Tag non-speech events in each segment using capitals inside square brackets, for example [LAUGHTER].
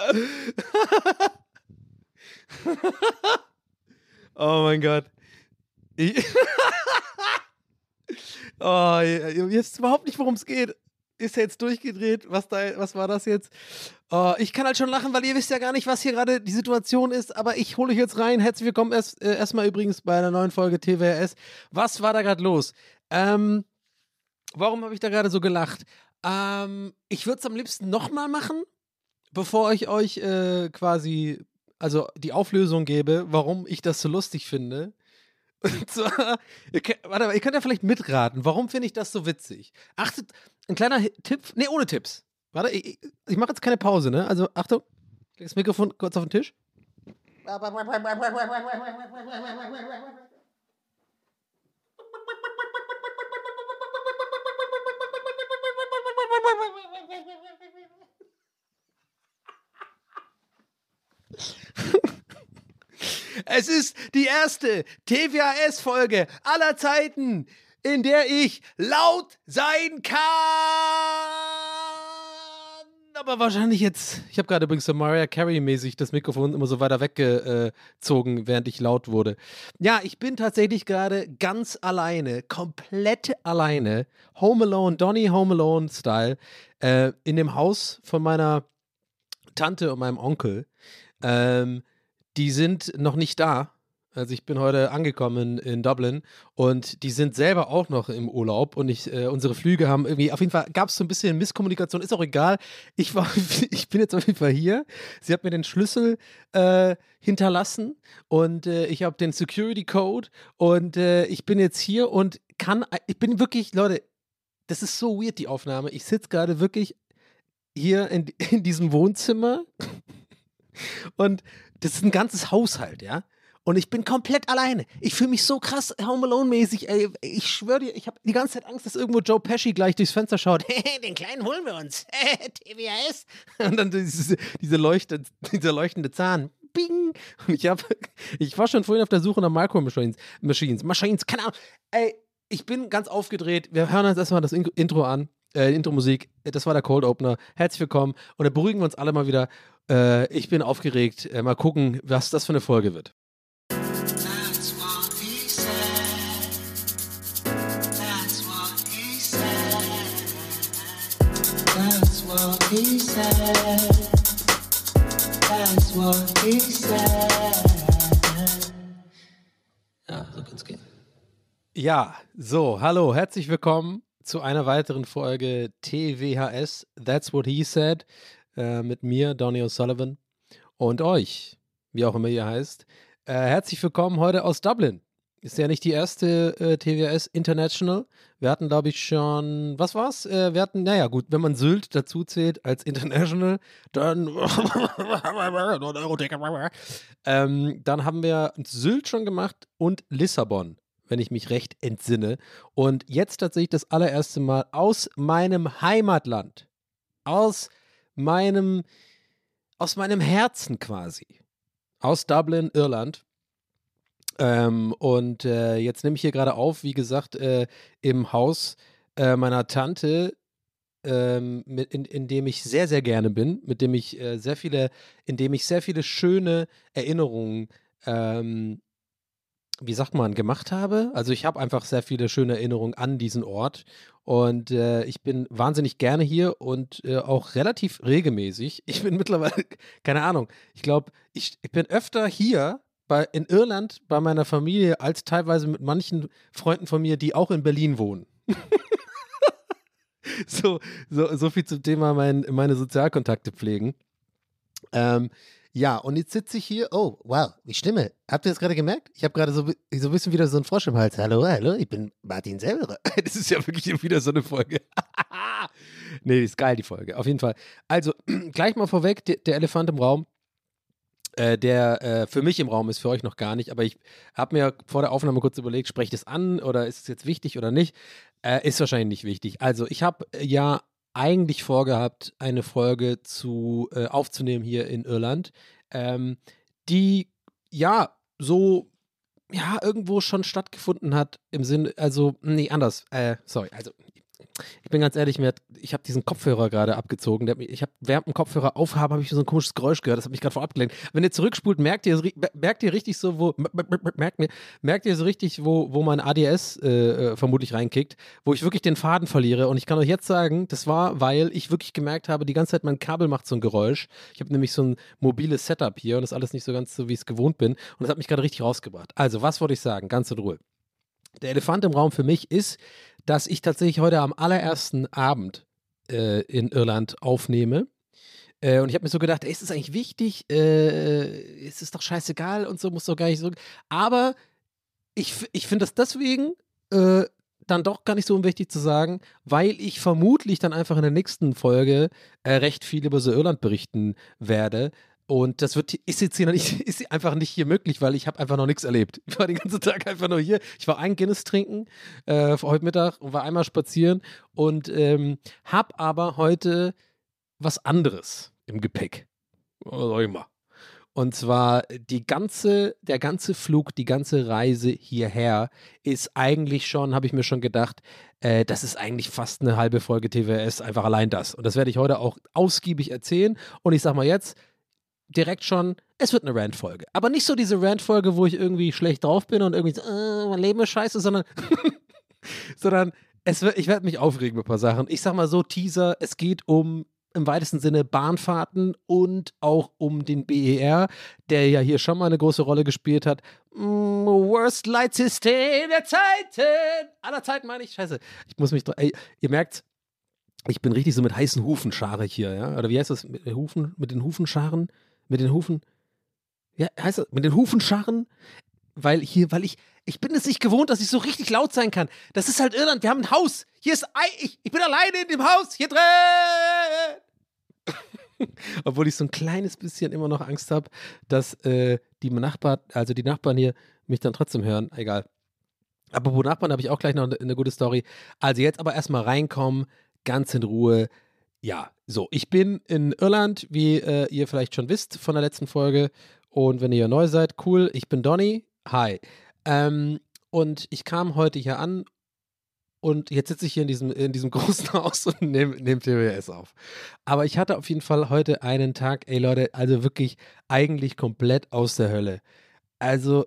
[LAUGHS] oh mein Gott. [LAUGHS] Oh, ihr wisst überhaupt nicht, worum es geht. Ist er jetzt durchgedreht? Was, da, was war das jetzt? Oh, ich kann halt schon lachen, weil ihr wisst ja gar nicht, was hier gerade die Situation ist. Aber ich hole euch jetzt rein. Herzlich willkommen erst, äh, erstmal übrigens bei einer neuen Folge TWRS. Was war da gerade los? Ähm, warum habe ich da gerade so gelacht? Ähm, ich würde es am liebsten nochmal machen, bevor ich euch äh, quasi, also die Auflösung gebe, warum ich das so lustig finde. [LAUGHS] Und zwar, ihr könnt, warte mal, ihr könnt ja vielleicht mitraten, warum finde ich das so witzig? Achtet, ein kleiner Tipp, nee, ohne Tipps. Warte, ich, ich- mache jetzt keine Pause, ne? Also, Achtung, das Mikrofon kurz auf den Tisch. Es ist die erste TVHS-Folge aller Zeiten, in der ich laut sein kann. Aber wahrscheinlich jetzt. Ich habe gerade übrigens so Mariah Carey-mäßig das Mikrofon immer so weiter weggezogen, während ich laut wurde. Ja, ich bin tatsächlich gerade ganz alleine, komplett alleine, Home Alone, Donny Home Alone-Style, äh, in dem Haus von meiner Tante und meinem Onkel. Ähm, die sind noch nicht da. Also ich bin heute angekommen in Dublin und die sind selber auch noch im Urlaub und ich, äh, unsere Flüge haben irgendwie, auf jeden Fall gab es so ein bisschen Misskommunikation, ist auch egal. Ich, war, [LAUGHS] ich bin jetzt auf jeden Fall hier. Sie hat mir den Schlüssel äh, hinterlassen und äh, ich habe den Security Code und äh, ich bin jetzt hier und kann, ich bin wirklich, Leute, das ist so weird, die Aufnahme. Ich sitze gerade wirklich hier in, in diesem Wohnzimmer und das ist ein ganzes Haushalt, ja. Und ich bin komplett alleine. Ich fühle mich so krass Home Alone-mäßig. Ich schwöre dir, ich habe die ganze Zeit Angst, dass irgendwo Joe Pesci gleich durchs Fenster schaut. [LAUGHS] Den Kleinen holen wir uns. [LAUGHS] TWS. Und dann diese, diese leuchte, dieser leuchtende Zahn. Bing. Und ich habe, ich war schon vorhin auf der Suche nach Micro Machines. Machines, keine Ahnung. Ey, ich bin ganz aufgedreht. Wir hören uns erstmal das In- Intro an. Äh, Intro-Musik. Das war der Cold Opener. Herzlich willkommen. Und dann beruhigen wir uns alle mal wieder. Äh, ich bin aufgeregt. Äh, mal gucken, was das für eine Folge wird. He said. That's what he said. Ja, so kann's gehen. Ja, so, hallo, herzlich willkommen zu einer weiteren Folge TWHS, That's What He Said, äh, mit mir, Donny O'Sullivan, und euch, wie auch immer ihr heißt. Äh, herzlich willkommen heute aus Dublin. Ist ja nicht die erste äh, TWHS International. Wir hatten, glaube ich, schon, was war's? Äh, wir hatten, naja, gut, wenn man Sylt dazu zählt als International, dann, [LAUGHS] ähm, dann haben wir Sylt schon gemacht und Lissabon wenn ich mich recht entsinne. Und jetzt tatsächlich das allererste Mal aus meinem Heimatland, aus meinem, aus meinem Herzen quasi, aus Dublin, Irland, Ähm, und äh, jetzt nehme ich hier gerade auf, wie gesagt, äh, im Haus äh, meiner Tante, ähm, mit, in, in dem ich sehr, sehr gerne bin, mit dem ich äh, sehr viele, in dem ich sehr viele schöne Erinnerungen ähm, wie sagt man, gemacht habe. Also ich habe einfach sehr viele schöne Erinnerungen an diesen Ort und äh, ich bin wahnsinnig gerne hier und äh, auch relativ regelmäßig. Ich bin [LAUGHS] mittlerweile, keine Ahnung, ich glaube, ich, ich bin öfter hier bei, in Irland bei meiner Familie als teilweise mit manchen Freunden von mir, die auch in Berlin wohnen. [LAUGHS] so, so, so viel zum Thema mein, meine Sozialkontakte pflegen. Ähm, ja, und jetzt sitze ich hier. Oh, wow, die Stimme. Habt ihr das gerade gemerkt? Ich habe gerade so, so ein bisschen wieder so einen Frosch im Hals. Hallo, hallo, ich bin Martin Selberer. [LAUGHS] Das ist ja wirklich wieder so eine Folge. [LAUGHS] nee, ist geil, die Folge. Auf jeden Fall. Also, [CLEARS THROAT] gleich mal vorweg, der, der Elefant im Raum. Äh, der äh, für mich im Raum ist, für euch noch gar nicht, aber ich habe mir vor der Aufnahme kurz überlegt, spreche ich das an oder ist es jetzt wichtig oder nicht? Äh, ist wahrscheinlich nicht wichtig. Also, ich habe ja eigentlich vorgehabt, eine Folge zu äh, aufzunehmen hier in Irland, ähm, die ja so ja irgendwo schon stattgefunden hat im Sinne, also nee anders, äh, sorry, also ich bin ganz ehrlich, mir hat, ich habe diesen Kopfhörer gerade abgezogen. Der, ich habe während dem Kopfhörer aufhaben, habe ich so ein komisches Geräusch gehört. Das hat mich gerade voll abgelenkt. Wenn ihr zurückspult, merkt ihr, merkt ihr richtig so, wo merkt, merkt ihr so richtig, wo, wo mein ADS äh, äh, vermutlich reinkickt, wo ich wirklich den Faden verliere. Und ich kann euch jetzt sagen, das war, weil ich wirklich gemerkt habe, die ganze Zeit mein Kabel macht so ein Geräusch. Ich habe nämlich so ein mobiles Setup hier und das ist alles nicht so ganz so, wie ich es gewohnt bin. Und das hat mich gerade richtig rausgebracht. Also, was wollte ich sagen? Ganz in Ruhe. Der Elefant im Raum für mich ist, dass ich tatsächlich heute am allerersten Abend äh, in Irland aufnehme. Äh, und ich habe mir so gedacht, ey, ist das eigentlich wichtig? Äh, ist es doch scheißegal und so, muss doch gar nicht so. Aber ich, ich finde das deswegen äh, dann doch gar nicht so unwichtig zu sagen, weil ich vermutlich dann einfach in der nächsten Folge äh, recht viel über so Irland berichten werde. Und das wird, ist jetzt hier noch nicht, [LAUGHS] ist einfach nicht hier möglich, weil ich habe einfach noch nichts erlebt. Ich war den ganzen Tag einfach nur hier. Ich war ein Guinness trinken äh, heute Mittag und war einmal spazieren und ähm, habe aber heute was anderes im Gepäck. Soll ich mal? Und zwar die ganze, der ganze Flug, die ganze Reise hierher ist eigentlich schon, habe ich mir schon gedacht, äh, das ist eigentlich fast eine halbe Folge TWS, einfach allein das. Und das werde ich heute auch ausgiebig erzählen. Und ich sage mal jetzt, direkt schon, es wird eine Rant-Folge. Aber nicht so diese Rant-Folge, wo ich irgendwie schlecht drauf bin und irgendwie so, äh, mein Leben ist scheiße, sondern, [LAUGHS] sondern es wird, ich werde mich aufregen mit ein paar Sachen. Ich sag mal so, Teaser, es geht um im weitesten Sinne Bahnfahrten und auch um den BER, der ja hier schon mal eine große Rolle gespielt hat. Mm, worst Light System der Zeiten! Aller Zeiten meine ich. Scheiße. Ich muss mich. Ey, ihr merkt, ich bin richtig so mit heißen Hufen schare ich hier, ja? Oder wie heißt das? Mit, Hufen, mit den Hufenscharen? Mit den Hufen. Ja, heißt das, mit den Hufenscharren? Weil hier, weil ich, ich bin es nicht gewohnt, dass ich so richtig laut sein kann. Das ist halt Irland. Wir haben ein Haus. Hier ist, ich, ich bin alleine in dem Haus. Hier drin. [LAUGHS] Obwohl ich so ein kleines bisschen immer noch Angst habe, dass äh, die Nachbarn, also die Nachbarn hier, mich dann trotzdem hören. Egal. Wo Nachbarn habe ich auch gleich noch eine, eine gute Story. Also jetzt aber erstmal reinkommen, ganz in Ruhe. Ja, so, ich bin in Irland, wie äh, ihr vielleicht schon wisst von der letzten Folge. Und wenn ihr neu seid, cool, ich bin Donny. Hi. Ähm, und ich kam heute hier an und jetzt sitze ich hier in diesem, in diesem [LAUGHS] großen Haus und nehme nehm TWS auf. Aber ich hatte auf jeden Fall heute einen Tag, ey Leute, also wirklich eigentlich komplett aus der Hölle. Also,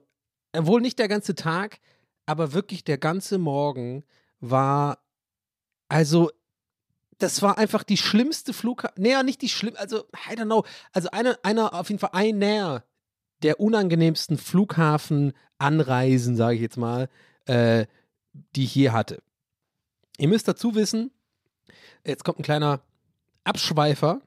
wohl nicht der ganze Tag, aber wirklich der ganze Morgen war, also das war einfach die schlimmste Flughafen. Naja, nicht die schlimm, also, I don't know. Also einer, einer auf jeden Fall einer der unangenehmsten Flughafenanreisen, sage ich jetzt mal, äh, die ich hier hatte. Ihr müsst dazu wissen, jetzt kommt ein kleiner Abschweifer.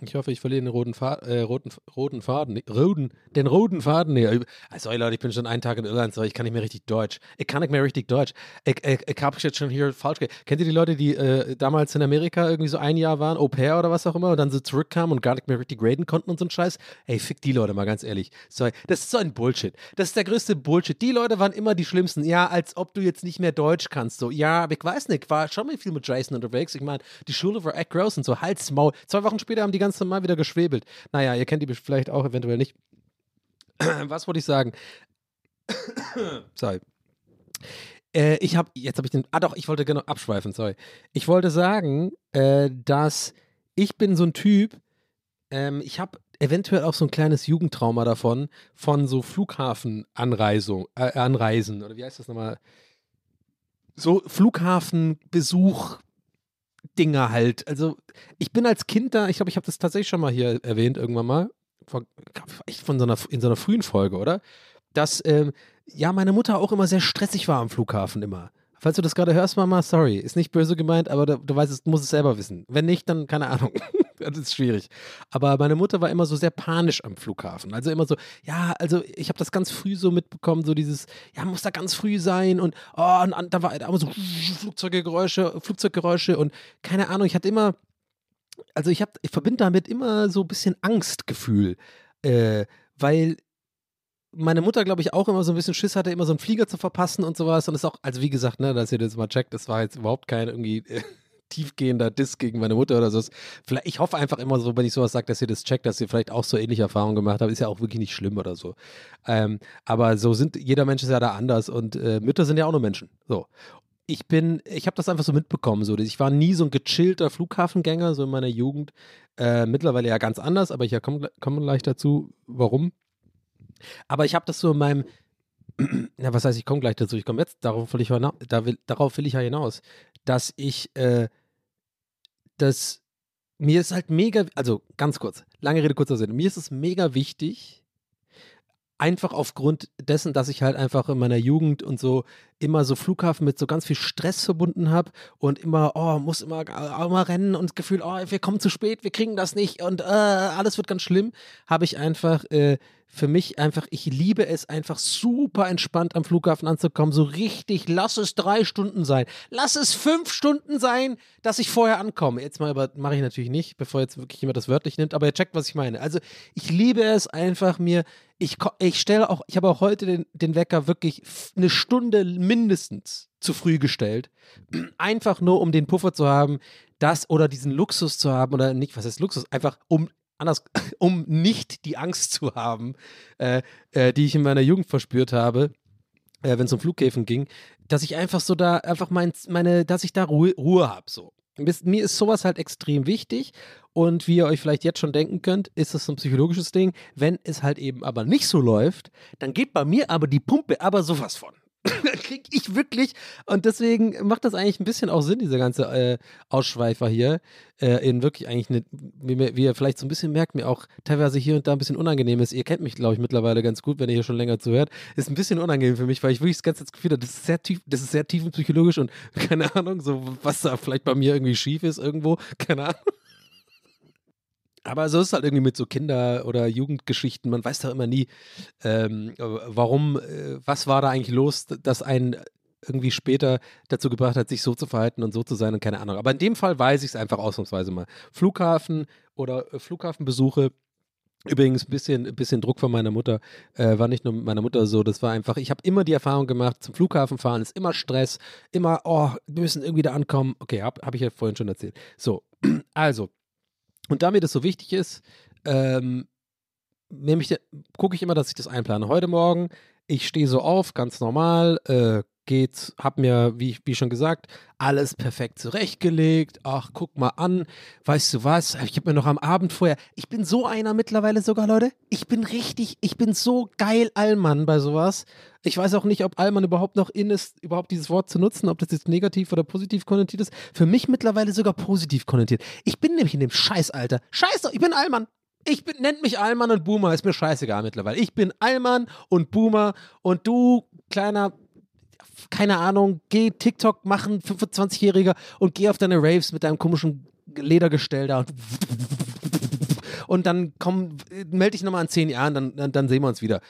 Ich hoffe, ich verliere den roten, Faden, äh, roten, roten Faden, roten, den roten Faden. Nee, also, Leute, ich bin schon einen Tag in Irland, so ich kann nicht mehr richtig Deutsch. Ich kann nicht mehr richtig Deutsch. Ich, ich, ich habe jetzt schon hier falsch. Kennt ihr die Leute, die äh, damals in Amerika irgendwie so ein Jahr waren, Au pair oder was auch immer, und dann so zurückkamen und gar nicht mehr richtig graden konnten und so ein Scheiß? Ey, fick die Leute mal ganz ehrlich. Sorry, das ist so ein Bullshit. Das ist der größte Bullshit. Die Leute waren immer die Schlimmsten. Ja, als ob du jetzt nicht mehr Deutsch kannst. So, ja, aber ich weiß nicht, ich war schon mal viel mit Jason unterwegs. Ich meine, die Schule war echt groß und so, Hals, Maul. Zwei Wochen später haben die ganz normal wieder geschwebelt. Naja, ihr kennt die vielleicht auch eventuell nicht. [CLEARS THROAT] Was wollte ich sagen? [COUGHS] Sorry. Äh, ich habe, jetzt habe ich den, ah doch, ich wollte genau abschweifen, sorry. Ich wollte sagen, äh, dass ich bin so ein Typ, ähm, ich habe eventuell auch so ein kleines Jugendtrauma davon, von so Flughafenanreisung, äh, Anreisen, oder wie heißt das nochmal? So Flughafenbesuch, Dinger halt. Also ich bin als Kind da, ich glaube, ich habe das tatsächlich schon mal hier erwähnt irgendwann mal, von, von so einer, in so einer frühen Folge, oder? Dass ähm, ja meine Mutter auch immer sehr stressig war am Flughafen immer. Falls du das gerade hörst, Mama, sorry, ist nicht böse gemeint, aber du, du weißt es, musst es selber wissen. Wenn nicht, dann keine Ahnung. [LAUGHS] das ist schwierig. Aber meine Mutter war immer so sehr panisch am Flughafen. Also immer so, ja, also ich habe das ganz früh so mitbekommen, so dieses, ja, muss da ganz früh sein und, oh, und, und da war immer so Flugzeuggeräusche, Flugzeuggeräusche und keine Ahnung, ich hatte immer, also ich ich verbinde damit immer so ein bisschen Angstgefühl, äh, weil meine Mutter, glaube ich, auch immer so ein bisschen Schiss hatte, immer so einen Flieger zu verpassen und sowas. Und das ist auch, also wie gesagt, ne, dass ihr das mal checkt, das war jetzt überhaupt kein irgendwie äh, [LAUGHS] tiefgehender Diss gegen meine Mutter oder so. Vielleicht, ich hoffe einfach immer so, wenn ich sowas sage, dass ihr das checkt, dass ihr vielleicht auch so ähnliche Erfahrungen gemacht habt. Ist ja auch wirklich nicht schlimm oder so. Ähm, aber so sind, jeder Mensch ist ja da anders und äh, Mütter sind ja auch nur Menschen. So. Ich bin, ich habe das einfach so mitbekommen. So. Ich war nie so ein gechillter Flughafengänger, so in meiner Jugend. Äh, mittlerweile ja ganz anders, aber ich komme komm gleich dazu, warum. Aber ich habe das so in meinem, [CLEARS THROAT] ja, was heißt, ich komme gleich dazu, ich komme jetzt, darauf will ich, da will, darauf will ich ja hinaus, dass ich, äh, dass mir ist halt mega, also ganz kurz, lange Rede, kurzer Sinn, mir ist es mega wichtig, einfach aufgrund dessen, dass ich halt einfach in meiner Jugend und so immer so Flughafen mit so ganz viel Stress verbunden habe und immer, oh, muss immer, immer rennen und das Gefühl, oh, wir kommen zu spät, wir kriegen das nicht und äh, alles wird ganz schlimm, habe ich einfach äh, für mich einfach, ich liebe es einfach super entspannt am Flughafen anzukommen, so richtig, lass es drei Stunden sein, lass es fünf Stunden sein, dass ich vorher ankomme. Jetzt mal, aber mache ich natürlich nicht, bevor jetzt wirklich jemand das wörtlich nimmt, aber ihr checkt, was ich meine. Also ich liebe es einfach mir, ich, ich stelle auch, ich habe auch heute den, den Wecker wirklich eine Stunde mindestens zu früh gestellt. Einfach nur, um den Puffer zu haben, das oder diesen Luxus zu haben oder nicht, was heißt Luxus? Einfach um anders, [LAUGHS] um nicht die Angst zu haben, äh, äh, die ich in meiner Jugend verspürt habe, äh, wenn es um Flughäfen ging, dass ich einfach so da, einfach mein, meine, dass ich da Ruhe, Ruhe habe, so. Mir ist sowas halt extrem wichtig und wie ihr euch vielleicht jetzt schon denken könnt, ist das ein psychologisches Ding. Wenn es halt eben aber nicht so läuft, dann geht bei mir aber die Pumpe aber sowas von. [COUGHS] krieg ich wirklich. Und deswegen macht das eigentlich ein bisschen auch Sinn, dieser ganze äh, Ausschweifer hier. Äh, in wirklich eigentlich, eine, wie, wie, ihr vielleicht so ein bisschen merkt, mir auch teilweise hier und da ein bisschen unangenehm ist. Ihr kennt mich, glaube ich, mittlerweile ganz gut, wenn ihr hier schon länger zuhört. Ist ein bisschen unangenehm für mich, weil ich wirklich das ganze Gefühl habe, das ist sehr tief, das ist sehr tiefenpsychologisch und [LAUGHS] keine Ahnung, so was da vielleicht bei mir irgendwie schief ist irgendwo. Keine Ahnung. Aber so ist es halt irgendwie mit so Kinder- oder Jugendgeschichten. Man weiß doch immer nie, ähm, warum, äh, was war da eigentlich los, dass einen irgendwie später dazu gebracht hat, sich so zu verhalten und so zu sein und keine Ahnung. Aber in dem Fall weiß ich es einfach ausnahmsweise mal. Flughafen oder äh, Flughafenbesuche. Übrigens ein bisschen, ein bisschen Druck von meiner Mutter. Äh, war nicht nur mit meiner Mutter so, das war einfach, ich habe immer die Erfahrung gemacht, zum Flughafen fahren ist immer Stress, immer, oh, wir müssen irgendwie da ankommen. Okay, habe hab ich ja vorhin schon erzählt. So, [CLEARS THROAT] also, und da mir das so wichtig ist, ähm, gucke ich immer, dass ich das einplane. Heute Morgen, ich stehe so auf, ganz normal, äh, geht's, hab mir, wie, wie schon gesagt, alles perfekt zurechtgelegt. Ach, guck mal an, weißt du was? Ich habe mir noch am Abend vorher, ich bin so einer mittlerweile sogar, Leute. Ich bin richtig, ich bin so geil Allmann bei sowas. Ich weiß auch nicht, ob Allmann überhaupt noch in ist, überhaupt dieses Wort zu nutzen, ob das jetzt negativ oder positiv konnotiert ist. Für mich mittlerweile sogar positiv konnotiert. Ich bin nämlich in dem Scheißalter. Scheiße, ich bin Allmann. Ich bin, nennt mich Allmann und Boomer, ist mir scheißegal mittlerweile. Ich bin Allmann und Boomer und du, kleiner keine Ahnung, geh TikTok machen, 25-Jähriger, und geh auf deine Raves mit deinem komischen Ledergestell da und, [LAUGHS] dann komm, melde dich nochmal in zehn Jahren, dann, dann, dann sehen wir uns wieder.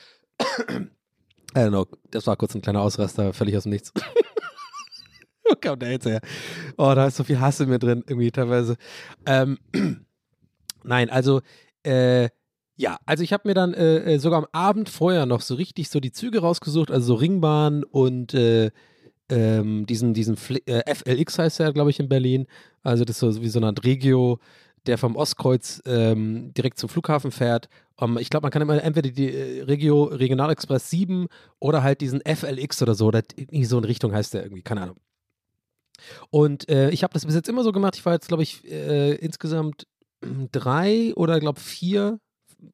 I don't know, das war kurz ein kleiner Ausraster, völlig aus dem Nichts. [LAUGHS] Wo kam der jetzt her? Oh, da ist so viel Hass in mir drin, irgendwie teilweise. Ähm, [CLEARS THROAT] nein, also, äh, ja, also ich habe mir dann äh, äh, sogar am Abend vorher noch so richtig so die Züge rausgesucht, also so Ringbahn und äh, ähm, diesen, diesen äh, FLX heißt er, glaube ich, in Berlin. Also das ist so wie so eine Art Regio, der vom Ostkreuz ähm, direkt zum Flughafen fährt. Um, ich glaube, man kann immer entweder die äh, Regio, Regionalexpress 7 oder halt diesen FLX oder so, oder irgendwie so in Richtung heißt der irgendwie, keine Ahnung. Und äh, ich habe das bis jetzt immer so gemacht. Ich war jetzt, glaube ich, insgesamt drei oder glaube vier,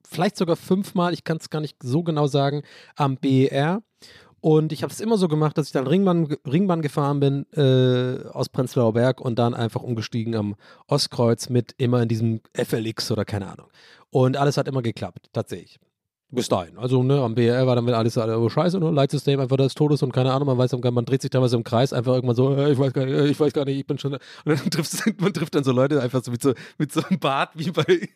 vielleicht sogar fünfmal, ich kann es gar nicht so genau sagen, am BER. Und ich habe es immer so gemacht, dass ich dann Ringbahn, Ringbahn gefahren bin äh, aus Prenzlauer Berg und dann einfach umgestiegen am Ostkreuz mit immer in diesem FLX oder keine Ahnung. Und alles hat immer geklappt, tatsächlich. Bis dahin. Also, ne, am BR war dann alles oh, scheiße, ne? Leitsystem einfach des Todes und keine Ahnung, man weiß, man dreht sich teilweise im Kreis, einfach irgendwann so, äh, ich weiß gar nicht, äh, ich weiß gar nicht, ich bin schon. [LAUGHS] Und dann trifft [LAUGHS] man trifft dann so Leute einfach so mit so, mit so einem Bart wie bei, [LAUGHS]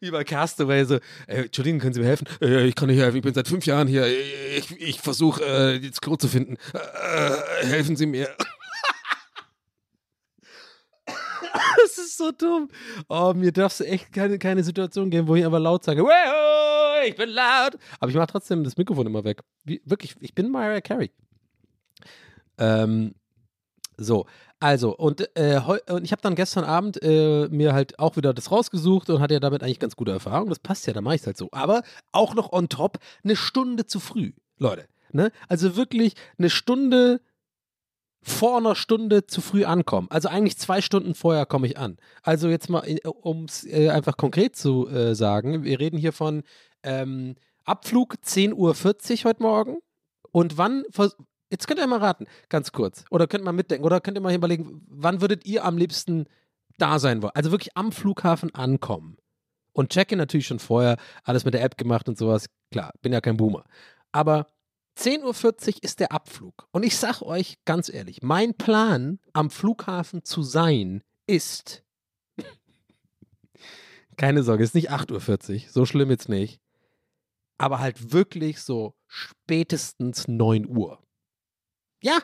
wie bei Castaway, so, äh, Entschuldigung, können Sie mir helfen? Äh, ich kann nicht helfen, ich bin seit fünf Jahren hier, ich, ich versuche, äh, das Klo zu finden. Äh, helfen Sie mir. [LAUGHS] Das ist so dumm. Oh, mir darfst du echt keine, keine Situation geben, wo ich einfach laut sage, Wow, ich bin laut. Aber ich mache trotzdem das Mikrofon immer weg. Wie, wirklich, ich bin Mariah Carey. Ähm, so, also, und, äh, und ich habe dann gestern Abend äh, mir halt auch wieder das rausgesucht und hatte ja damit eigentlich ganz gute Erfahrung. Das passt ja, da mache ich es halt so. Aber auch noch on top eine Stunde zu früh, Leute. Ne? Also wirklich eine Stunde vor einer Stunde zu früh ankommen. Also eigentlich zwei Stunden vorher komme ich an. Also jetzt mal, um es äh, einfach konkret zu äh, sagen, wir reden hier von ähm, Abflug 10.40 Uhr heute Morgen. Und wann, jetzt könnt ihr mal raten, ganz kurz. Oder könnt mal mitdenken. Oder könnt ihr mal überlegen, wann würdet ihr am liebsten da sein wollen? Also wirklich am Flughafen ankommen. Und check-in natürlich schon vorher, alles mit der App gemacht und sowas. Klar, bin ja kein Boomer. Aber 10.40 Uhr ist der Abflug. Und ich sag euch ganz ehrlich, mein Plan, am Flughafen zu sein, ist. [LAUGHS] Keine Sorge, ist nicht 8.40 Uhr, so schlimm jetzt nicht. Aber halt wirklich so spätestens 9 Uhr. Ja,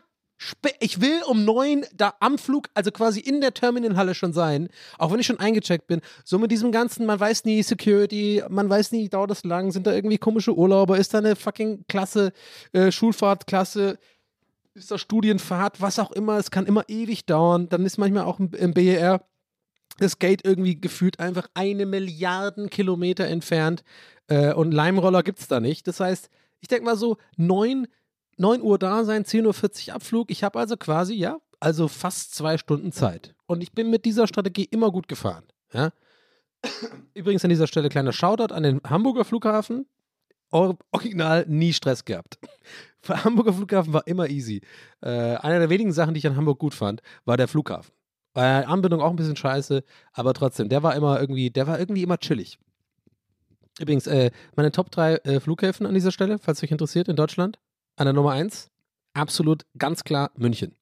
ich will um neun da am Flug, also quasi in der Terminalhalle schon sein, auch wenn ich schon eingecheckt bin. So mit diesem ganzen, man weiß nie, Security, man weiß nie, dauert das lang, sind da irgendwie komische Urlauber, ist da eine fucking Klasse, äh, Schulfahrtklasse, ist da Studienfahrt, was auch immer, es kann immer ewig dauern. Dann ist manchmal auch im, BER das Gate irgendwie gefühlt einfach eine Milliarden Kilometer entfernt äh, und Leimroller gibt es da nicht. Das heißt, ich denke mal so, neun 9 Uhr da sein, 10.40 Uhr Abflug. Ich habe also quasi, ja, also fast zwei Stunden Zeit. Und ich bin mit dieser Strategie immer gut gefahren. Ja? [COUGHS] Übrigens an dieser Stelle kleiner Shoutout an den Hamburger Flughafen. Original nie Stress gehabt. [LAUGHS] Der Hamburger Flughafen war immer easy. Äh, einer der wenigen Sachen, die ich an Hamburg gut fand, war der Flughafen. Äh, Anbindung auch ein bisschen scheiße, aber trotzdem, der war immer irgendwie, der war irgendwie immer chillig. Übrigens, äh, meine Top 3 äh, Flughäfen an dieser Stelle, falls euch interessiert, in Deutschland. An der Nummer 1, absolut ganz klar München.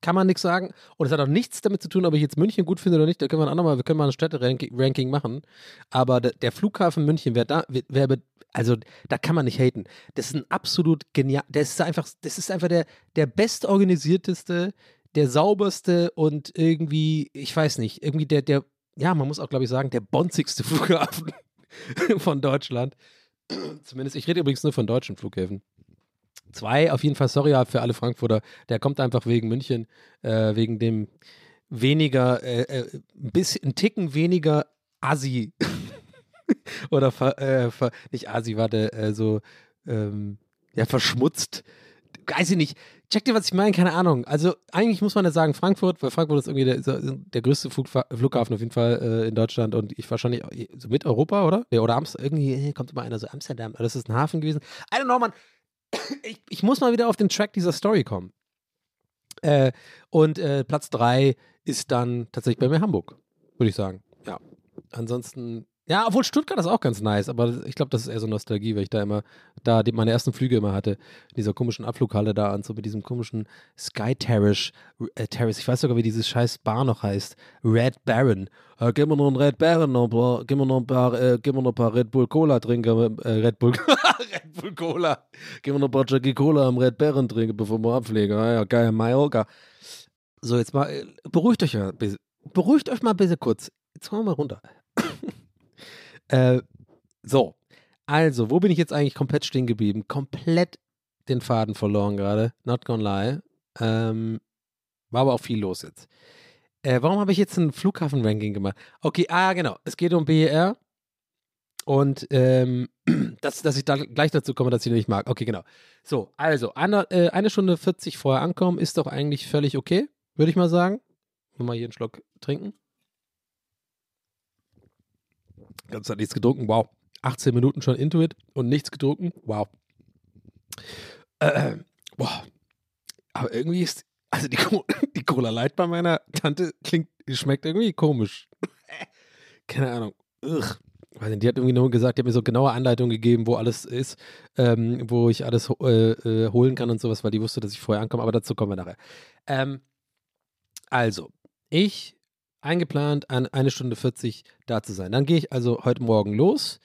Kann man nichts sagen. Und es hat auch nichts damit zu tun, ob ich jetzt München gut finde oder nicht. Da können wir ein andermal, wir können mal ein Städte-Ranking machen. Aber der, der Flughafen München, wer da, wer, also da kann man nicht haten. Das ist ein absolut genial, das ist einfach, das ist einfach der, der bestorganisierteste, der sauberste und irgendwie, ich weiß nicht, irgendwie der, der, ja, man muss auch, glaube ich, sagen, der bonzigste [LAUGHS] Flughafen von Deutschland. Zumindest, ich rede übrigens nur von deutschen Flughäfen. Zwei, auf jeden Fall, sorry für alle Frankfurter, der kommt einfach wegen München, äh, wegen dem weniger, äh, äh, ein bisschen, ein Ticken weniger Assi. [LAUGHS] Oder ver, äh, ver, nicht Assi, warte, äh, so, ähm, ja, verschmutzt. Weiß ich nicht. Check dir, was ich meine, keine Ahnung. Also eigentlich muss man ja sagen, Frankfurt, weil Frankfurt ist irgendwie der, der größte Flughafen auf jeden Fall äh, in Deutschland und ich wahrscheinlich so mit Europa, oder? Oder Amsterdam, irgendwie kommt immer einer so Amsterdam, das ist ein Hafen gewesen. I don't know, man ich, ich, muss mal wieder auf den Track dieser Story kommen. Äh, und äh, Platz 3 ist dann tatsächlich bei mir Hamburg, würde ich sagen. Ja. Ansonsten ja, obwohl Stuttgart ist auch ganz nice, aber ich glaube, das ist eher so Nostalgie, weil ich da immer, da die, meine ersten Flüge immer hatte, in dieser komischen Abflughalle da und so mit diesem komischen Sky Terrace, äh, Terrace, ich weiß sogar, wie dieses scheiß Bar noch heißt, Red Baron. Äh, gib mir noch einen Red Baron, noch, gib mir noch ein paar, äh, gib mir noch ein paar Red Bull Cola trinken, äh, Red Bull, [LAUGHS] Red Bull Cola, gib mir noch ein paar Jackie Cola am Red Baron trinken, bevor wir abfliegen. Ah, ja, geil, Mallorca. So, jetzt mal, äh, beruhigt euch ja, beruhigt euch mal ein bisschen kurz. Jetzt kommen wir mal runter. Äh, so, also, wo bin ich jetzt eigentlich komplett stehen geblieben? Komplett den Faden verloren gerade, not gonna lie. Ähm, war aber auch viel los jetzt. Äh, warum habe ich jetzt ein Flughafen-Ranking gemacht? Okay, ah, genau. Es geht um BER. Und ähm, [CLEARS THROAT] dass, dass ich da gleich dazu komme, dass ich den nicht mag. Okay, genau. So, also, eine, äh, eine Stunde 40 vorher ankommen ist doch eigentlich völlig okay, würde ich mal sagen. Mal hier einen Schluck trinken. Ganz hat nichts getrunken, wow. 18 Minuten schon into it und nichts getrunken, wow. Äh, boah. Aber irgendwie ist, also die, [LAUGHS] die Cola Light bei meiner Tante klingt, schmeckt irgendwie komisch. [LAUGHS] Keine Ahnung. Ugh. Weiß die hat irgendwie nur gesagt, die hat mir so genaue Anleitungen gegeben, wo alles ist, ähm, wo ich alles äh, äh, holen kann und sowas, weil die wusste, dass ich vorher ankomme, aber dazu kommen wir nachher. Ähm, also, ich eingeplant, an eine Stunde 40 da zu sein. Dann gehe ich also heute Morgen los.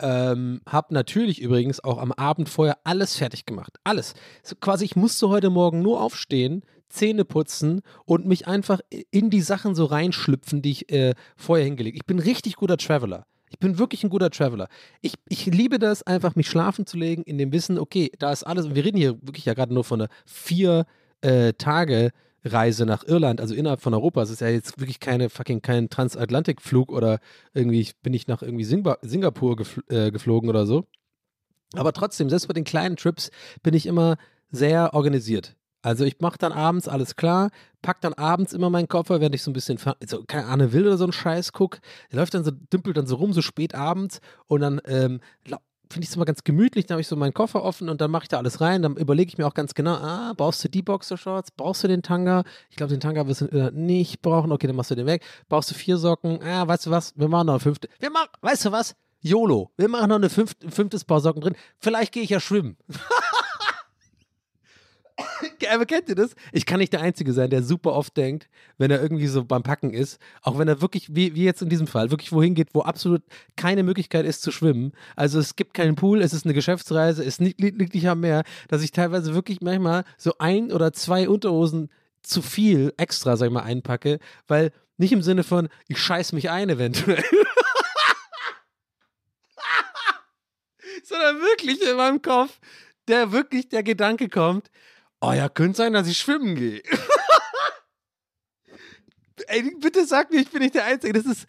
Ähm, hab natürlich übrigens auch am Abend vorher alles fertig gemacht. Alles. So quasi, ich musste heute Morgen nur aufstehen, Zähne putzen und mich einfach in die Sachen so reinschlüpfen, die ich äh, vorher hingelegt Ich bin richtig guter Traveler. Ich bin wirklich ein guter Traveler. Ich, ich liebe das, einfach mich schlafen zu legen, in dem Wissen, okay, da ist alles. Und wir reden hier wirklich ja gerade nur von einer vier äh, Tage Reise nach Irland, also innerhalb von Europa. Es ist ja jetzt wirklich keine fucking kein Transatlantikflug oder irgendwie bin ich nach irgendwie Singapur, Singapur gefl äh, geflogen oder so. Aber trotzdem, selbst bei den kleinen Trips bin ich immer sehr organisiert. Also ich mache dann abends alles klar, pack dann abends immer meinen Koffer, während ich so ein bisschen, so, keine Ahnung, will oder so einen Scheiß guck. Der läuft dann so, dümpelt dann so rum, so spät abends und dann ähm, finde ich es immer ganz gemütlich, dann habe ich so meinen Koffer offen und dann mache ich da alles rein, dann überlege ich mir auch ganz genau, ah, brauchst du die Boxershorts, brauchst du den Tanga? Ich glaube, den Tanga wirst du äh, nicht brauchen, okay, dann machst du den weg. Brauchst du vier Socken? Ah, weißt du was, wir machen noch eine fünfte. Wir machen, weißt du was? YOLO, wir machen noch eine fünfte, ein fünftes Paar Socken drin. Vielleicht gehe ich ja schwimmen. [LAUGHS] [LAUGHS] Aber kennt ihr das? Ich kann nicht der Einzige sein, der super oft denkt, wenn er irgendwie so beim Packen ist, auch wenn er wirklich, wie, wie jetzt in diesem Fall, wirklich wohin geht, wo absolut keine Möglichkeit ist zu schwimmen. Also es gibt keinen Pool, es ist eine Geschäftsreise, es liegt, liegt nicht am Meer, dass ich teilweise wirklich manchmal so ein oder zwei Unterhosen zu viel extra, sag ich mal, einpacke, weil nicht im Sinne von, ich scheiß mich ein eventuell. [LAUGHS] sondern wirklich in meinem Kopf, der wirklich der Gedanke kommt, Oh ja, könnte sein, dass ich schwimmen gehe. [LAUGHS] Ey, bitte sag mir, ich bin nicht der Einzige. Das ist.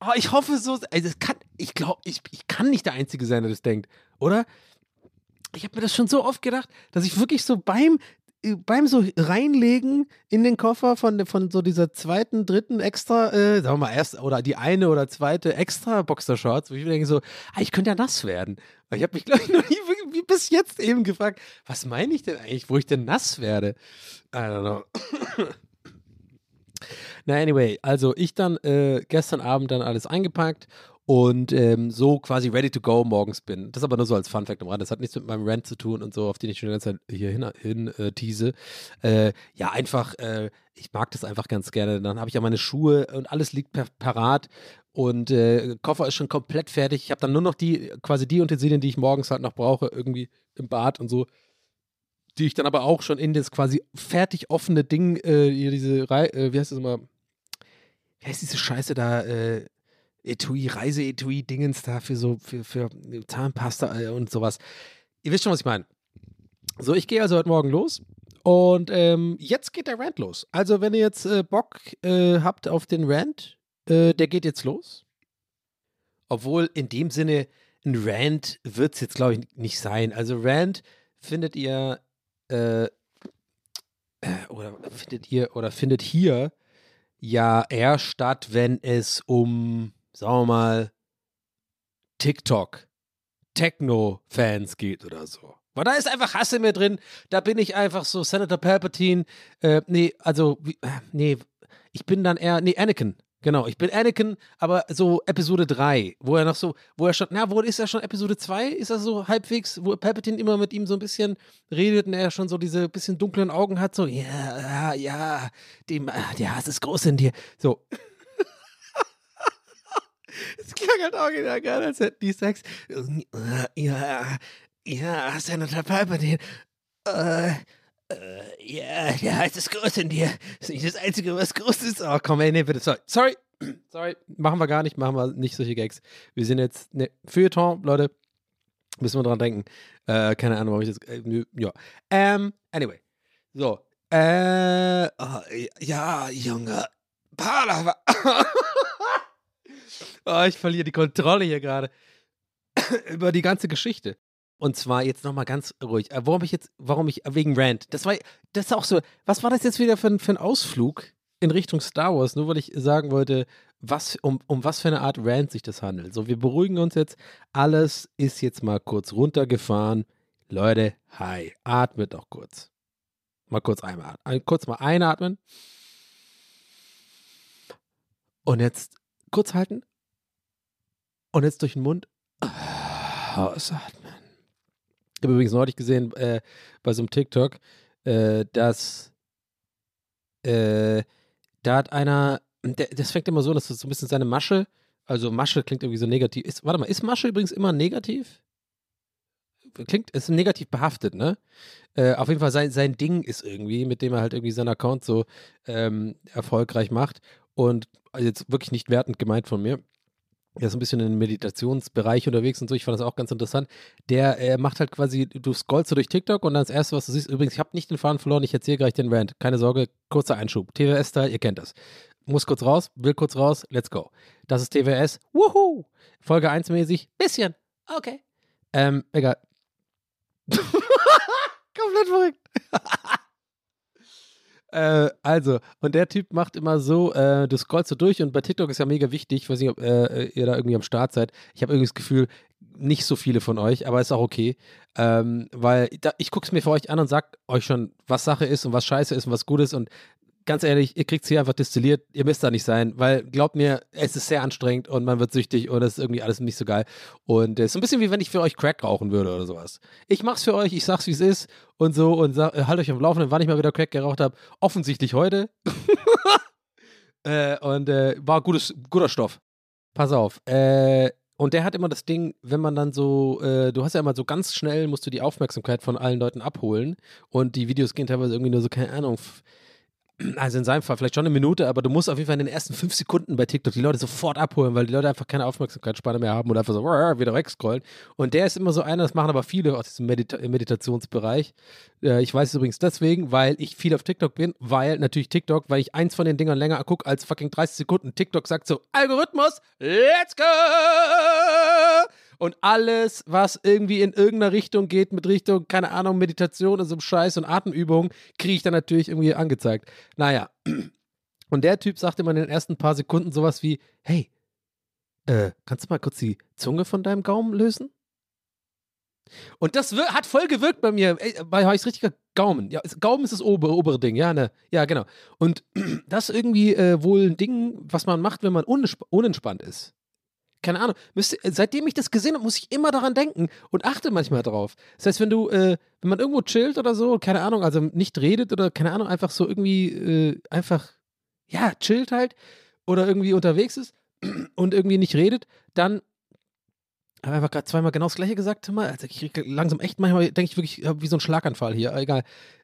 Oh, ich hoffe so. Also das kann, ich glaube, ich, ich kann nicht der Einzige sein, der das denkt, oder? Ich habe mir das schon so oft gedacht, dass ich wirklich so beim beim so reinlegen in den Koffer von, von so dieser zweiten, dritten extra, äh, sagen wir mal erst, oder die eine oder zweite extra Boxershorts, wo ich mir denke so, ah, ich könnte ja nass werden. Weil ich habe mich, [LAUGHS] glaube ich, noch nie wie bis jetzt eben gefragt, was meine ich denn eigentlich, wo ich denn nass werde? I don't know. [COUGHS] Na, anyway, also ich dann äh, gestern Abend dann alles eingepackt und ähm, so quasi ready to go morgens bin. Das aber nur so als Fun Fact am Rand. Das hat nichts mit meinem Rant zu tun und so, auf den ich schon die ganze Zeit hier hin, hin äh, tease. Äh, ja, einfach, äh, ich mag das einfach ganz gerne. Dann habe ich ja meine Schuhe und alles liegt per parat und äh, Koffer ist schon komplett fertig. Ich habe dann nur noch die, quasi die Utensilien, die ich morgens halt noch brauche, irgendwie im Bad und so. Die ich dann aber auch schon in das quasi fertig offene Ding, äh, hier diese, Re äh, wie heißt das immer? Wie heißt diese Scheiße da? Äh, Etui, Reise-Etui-Dingens da für so, für, für Zahnpasta äh, und sowas. Ihr wisst schon, was ich meine. So, ich gehe also heute Morgen los und ähm, jetzt geht der Rant los. Also, wenn ihr jetzt äh, Bock äh, habt auf den Rant, äh, der geht jetzt los. Obwohl in dem Sinne ein Rant wird es jetzt, glaube ich, nicht sein. Also, Rant findet ihr äh, äh, oder findet ihr oder findet hier ja eher statt, wenn es um sagen wir mal, TikTok, Techno-Fans geht oder so. Weil da ist einfach Hass in mir drin. Da bin ich einfach so Senator Palpatine. Äh, nee, also, äh, nee, ich bin dann eher, nee, Anakin. Genau, ich bin Anakin, aber so Episode 3, wo er noch so, wo er schon, na, wo ist er schon Episode 2? Ist er so halbwegs, wo Palpatine immer mit ihm so ein bisschen redet und er schon so diese bisschen dunklen Augen hat, so, ja, ja, ja, die, der Hass ist groß in dir. So. Es klang halt original geil, als hätten die Sex. Ja, ja, Senator Palpatine. Äh, äh, ja, der heißt es groß in dir. Ist nicht das Einzige, was groß ist. Oh, komm, ey, nee, bitte, sorry. Sorry, [CLEARS THROAT] sorry, machen wir gar nicht, machen wir nicht solche Gags. Wir sind jetzt, ne, Feuilleton, Leute, müssen wir dran denken. Äh, keine Ahnung, warum ich das, äh, ja. Ähm, anyway, so, äh, oh, ja, Junge, Palaver. [LAUGHS] oh, ich verliere die Kontrolle hier gerade [COUGHS] über die ganze Geschichte. Und zwar jetzt nochmal ganz ruhig. Äh, Warum ich jetzt, warum ich, wegen Rand. Das war, das ist auch so, was war das jetzt wieder für, ein- für ein Ausflug in Richtung Star Wars? Nur weil ich sagen wollte, was, um, um was für eine Art Rand sich das handelt. So, wir beruhigen uns jetzt. Alles ist jetzt mal kurz runtergefahren. Leute, hi, atmet doch kurz. Mal kurz einmal, ein, kurz mal einatmen. Und jetzt kurz halten. Und jetzt durch den Mund ausatmen. Ich habe übrigens neulich gesehen äh, bei so einem TikTok, äh, dass äh, da hat einer, der, das fängt immer so, dass das so ein bisschen seine Masche, also Masche klingt irgendwie so negativ. Ist, warte mal, ist Masche übrigens immer negativ? Klingt, ist negativ behaftet, ne? Äh, auf jeden Fall sein, sein Ding ist irgendwie, mit dem er halt irgendwie seinen Account so ähm, erfolgreich macht. Und also jetzt wirklich nicht wertend gemeint von mir. Er ist ein bisschen im Meditationsbereich unterwegs und so. Ich fand das auch ganz interessant. Der äh, macht halt quasi, du scrollst so durch TikTok und dann das erste, was du siehst, übrigens, ich habe nicht den Faden verloren, ich erzähle gleich den Rant. Keine Sorge, kurzer Einschub. TWS-Style, ihr kennt das. Muss kurz raus, will kurz raus, let's go. Das ist TWS. Wuhu! Folge 1 mäßig, bisschen. Okay. Ähm, egal. [LAUGHS] Komplett verrückt. [LAUGHS] Äh, also, und der Typ macht immer so, äh, du scrollst so durch und bei TikTok ist ja mega wichtig, ich weiß nicht, ob äh, ihr da irgendwie am Start seid. Ich habe irgendwie das Gefühl, nicht so viele von euch, aber ist auch okay. Ähm, weil da, ich gucke es mir für euch an und sag euch schon, was Sache ist und was scheiße ist und was gut ist und ganz ehrlich, ihr kriegt es hier einfach destilliert, ihr müsst da nicht sein, weil glaubt mir, es ist sehr anstrengend und man wird süchtig und es ist irgendwie alles nicht so geil. Und es ist so ein bisschen wie wenn ich für euch Crack rauchen würde oder sowas. Ich mach's für euch, ich sag's wie es ist und so und sag, äh, halt euch am Laufenden, wann ich mal wieder Crack geraucht habe. Offensichtlich heute. [LAUGHS] äh, und äh, war gutes, guter Stoff. Pass auf. Äh, und der hat immer das Ding, wenn man dann so, äh, du hast ja immer so ganz schnell, musst du die Aufmerksamkeit von allen Leuten abholen. Und die Videos gehen teilweise irgendwie nur so, keine Ahnung, also in seinem Fall vielleicht schon eine Minute, aber du musst auf jeden Fall in den ersten fünf Sekunden bei TikTok die Leute sofort abholen, weil die Leute einfach keine Aufmerksamkeitsspanne mehr haben und einfach so [LAUGHS] wieder wegscrollen. Und der ist immer so einer, das machen aber viele aus diesem Medita Meditationsbereich. Äh, ich weiß es übrigens deswegen, weil ich viel auf TikTok bin, weil natürlich TikTok, weil ich eins von den Dingern länger gucke als fucking 30 Sekunden. TikTok sagt so, Algorithmus, let's go! Und alles, was irgendwie in irgendeiner Richtung geht, mit Richtung, keine Ahnung, Meditation und so einem Scheiß und Atemübungen, kriege ich dann natürlich irgendwie angezeigt. Naja. Und der Typ sagt immer in den ersten paar Sekunden sowas wie, hey, äh, kannst du mal kurz die Zunge von deinem Gaumen lösen? Und das hat voll gewirkt bei mir. Ey, bei heißt richtiger Gaumen. Ja, Gaumen ist das obere, obere Ding, ja, ne? Ja, genau. Und [CLEARS THROAT] das ist irgendwie äh, wohl ein Ding, was man macht, wenn man unentspannt ist. Keine Ahnung. Müsste, seitdem ich das gesehen habe, muss ich immer daran denken und achte manchmal drauf. Das heißt, wenn du, äh, wenn man irgendwo chillt oder so, keine Ahnung, also nicht redet oder keine Ahnung, einfach so irgendwie, äh, einfach, ja, chillt halt oder irgendwie unterwegs ist [CLEARS THROAT] und irgendwie nicht redet, dann habe einfach gerade zweimal genau das gleiche gesagt. Mal. Also ich krieg langsam echt manchmal, denke ich wirklich, wie so ein Schlaganfall hier, egal.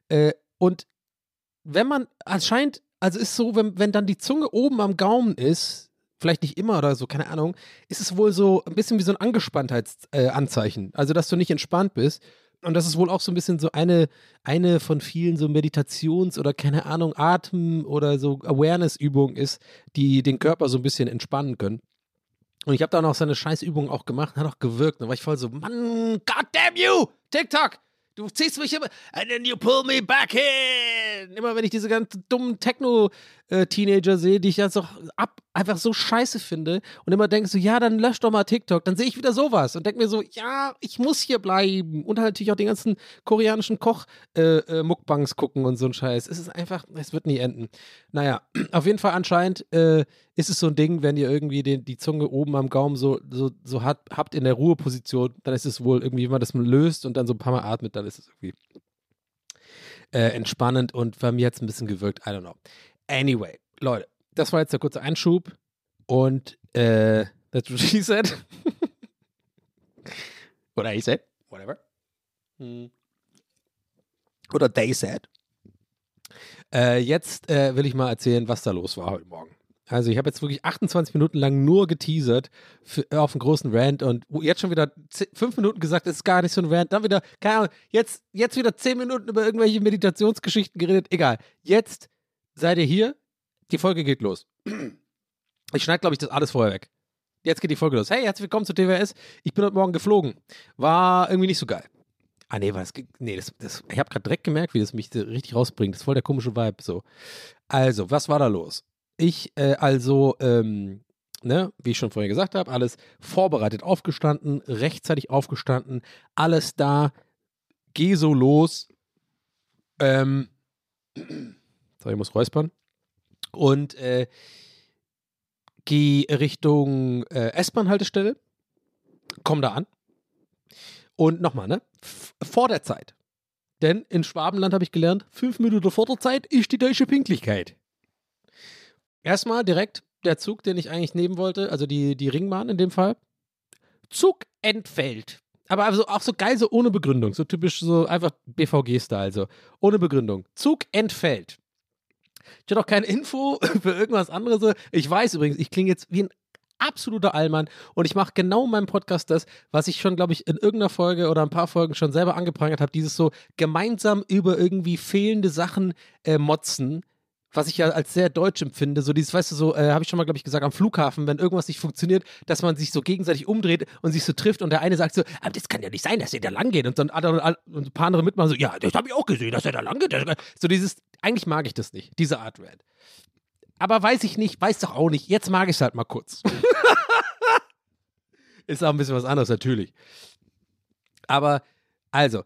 Äh, und wenn man, anscheinend, also ist so, wenn, wenn dann die Zunge oben am Gaumen ist, vielleicht nicht immer oder so, keine Ahnung, ist es wohl so ein bisschen wie so ein Angespanntheitsanzeichen. Äh, also, dass du nicht entspannt bist. Und das ist wohl auch so ein bisschen so eine, eine von vielen so Meditations- oder keine Ahnung, Atem- oder so Awareness-Übungen ist, die den Körper so ein bisschen entspannen können. Und ich habe da noch seine Scheißübung auch gemacht, hat auch gewirkt. Da war ich voll so, Mann, God damn you, TikTok, du ziehst mich immer, and then you pull me back in. Immer wenn ich diese ganzen dummen Techno-Teenager sehe, die ich jetzt auch ab, einfach so scheiße finde und immer denke so, ja, dann lösch doch mal TikTok, dann sehe ich wieder sowas und denke mir so, ja, ich muss hier bleiben. Und halt natürlich auch den ganzen koreanischen Koch-Muckbangs gucken und so ein Scheiß. Es ist einfach, es wird nie enden. Naja, [CLEARS THROAT] auf jeden Fall anscheinend äh, ist es so ein Ding, wenn ihr irgendwie den, die Zunge oben am Gaumen so, so, so hat, habt in der Ruheposition, dann ist es wohl irgendwie, wenn man das löst und dann so ein paar Mal atmet, dann ist es irgendwie äh, entspannend und bei mir hat es ein bisschen gewirkt, I don't know. Anyway, Leute, das war jetzt der kurze Einschub und äh, that's what she said. [LAUGHS] Oder he said, whatever. Hm. Oder they said. Äh, jetzt äh, will ich mal erzählen, was da los war heute Morgen. Also ich habe jetzt wirklich 28 Minuten lang nur geteasert für, auf einen großen Rant und jetzt schon wieder 10, fünf Minuten gesagt, es ist gar nicht so ein Rant. Dann wieder, keine Ahnung, jetzt, jetzt wieder zehn Minuten über irgendwelche Meditationsgeschichten geredet. Egal. Jetzt seid ihr hier. die Folge geht los. Ich schneide, glaube ich, das alles vorher weg. Jetzt geht die Folge los. Hey, herzlich willkommen zu TWS. Ich bin heute Morgen geflogen. War irgendwie nicht so geil. Ah, nee, war das, nee, das, das, ich habe gerade direkt gemerkt, wie das mich richtig rausbringt. Das ist voll der komische Vibe. So. Also, was war da los? Ich, äh, also, ähm, ne, wie ich schon vorher gesagt habe, alles vorbereitet aufgestanden, rechtzeitig aufgestanden, alles da, geh so los. Ähm, [CLEARS THROAT] sorry, ich muss räuspern. Und äh, geh Richtung äh, S-Bahn-Haltestelle, komm da an. Und nochmal, ne? Vor der Zeit. Denn in Schwabenland habe ich gelernt, fünf Minuten vor der Zeit ist die deutsche Pünktlichkeit. Erstmal direkt der Zug, den ich eigentlich nehmen wollte, also die, die Ringbahn in dem Fall. Zug entfällt. Aber also auch so geil, so ohne Begründung. So typisch, so einfach BVG-Style, so. Ohne Begründung. Zug entfällt. Ich hatte auch keine Info [LAUGHS] für irgendwas anderes. Ich weiß übrigens, ich klinge jetzt wie ein absoluter Allmann und ich mache genau in meinem Podcast das, was ich schon, glaube ich, in irgendeiner Folge oder ein paar Folgen schon selber angeprangert habe, dieses so gemeinsam über irgendwie fehlende Sachen äh, motzen, was ich ja als sehr deutsch empfinde, so dieses, weißt du, so, äh, habe ich schon mal, glaube ich, gesagt, am Flughafen, wenn irgendwas nicht funktioniert, dass man sich so gegenseitig umdreht und sich so trifft und der eine sagt so, aber das kann ja nicht sein, dass er da lang geht und dann andere, und ein paar andere mitmachen so, ja, das habe ich auch gesehen, dass er da lang geht. So dieses, eigentlich mag ich das nicht, diese Art Red. Aber weiß ich nicht, weiß doch auch nicht, jetzt mag ich es halt mal kurz. [LAUGHS] Ist auch ein bisschen was anderes, natürlich. Aber, also,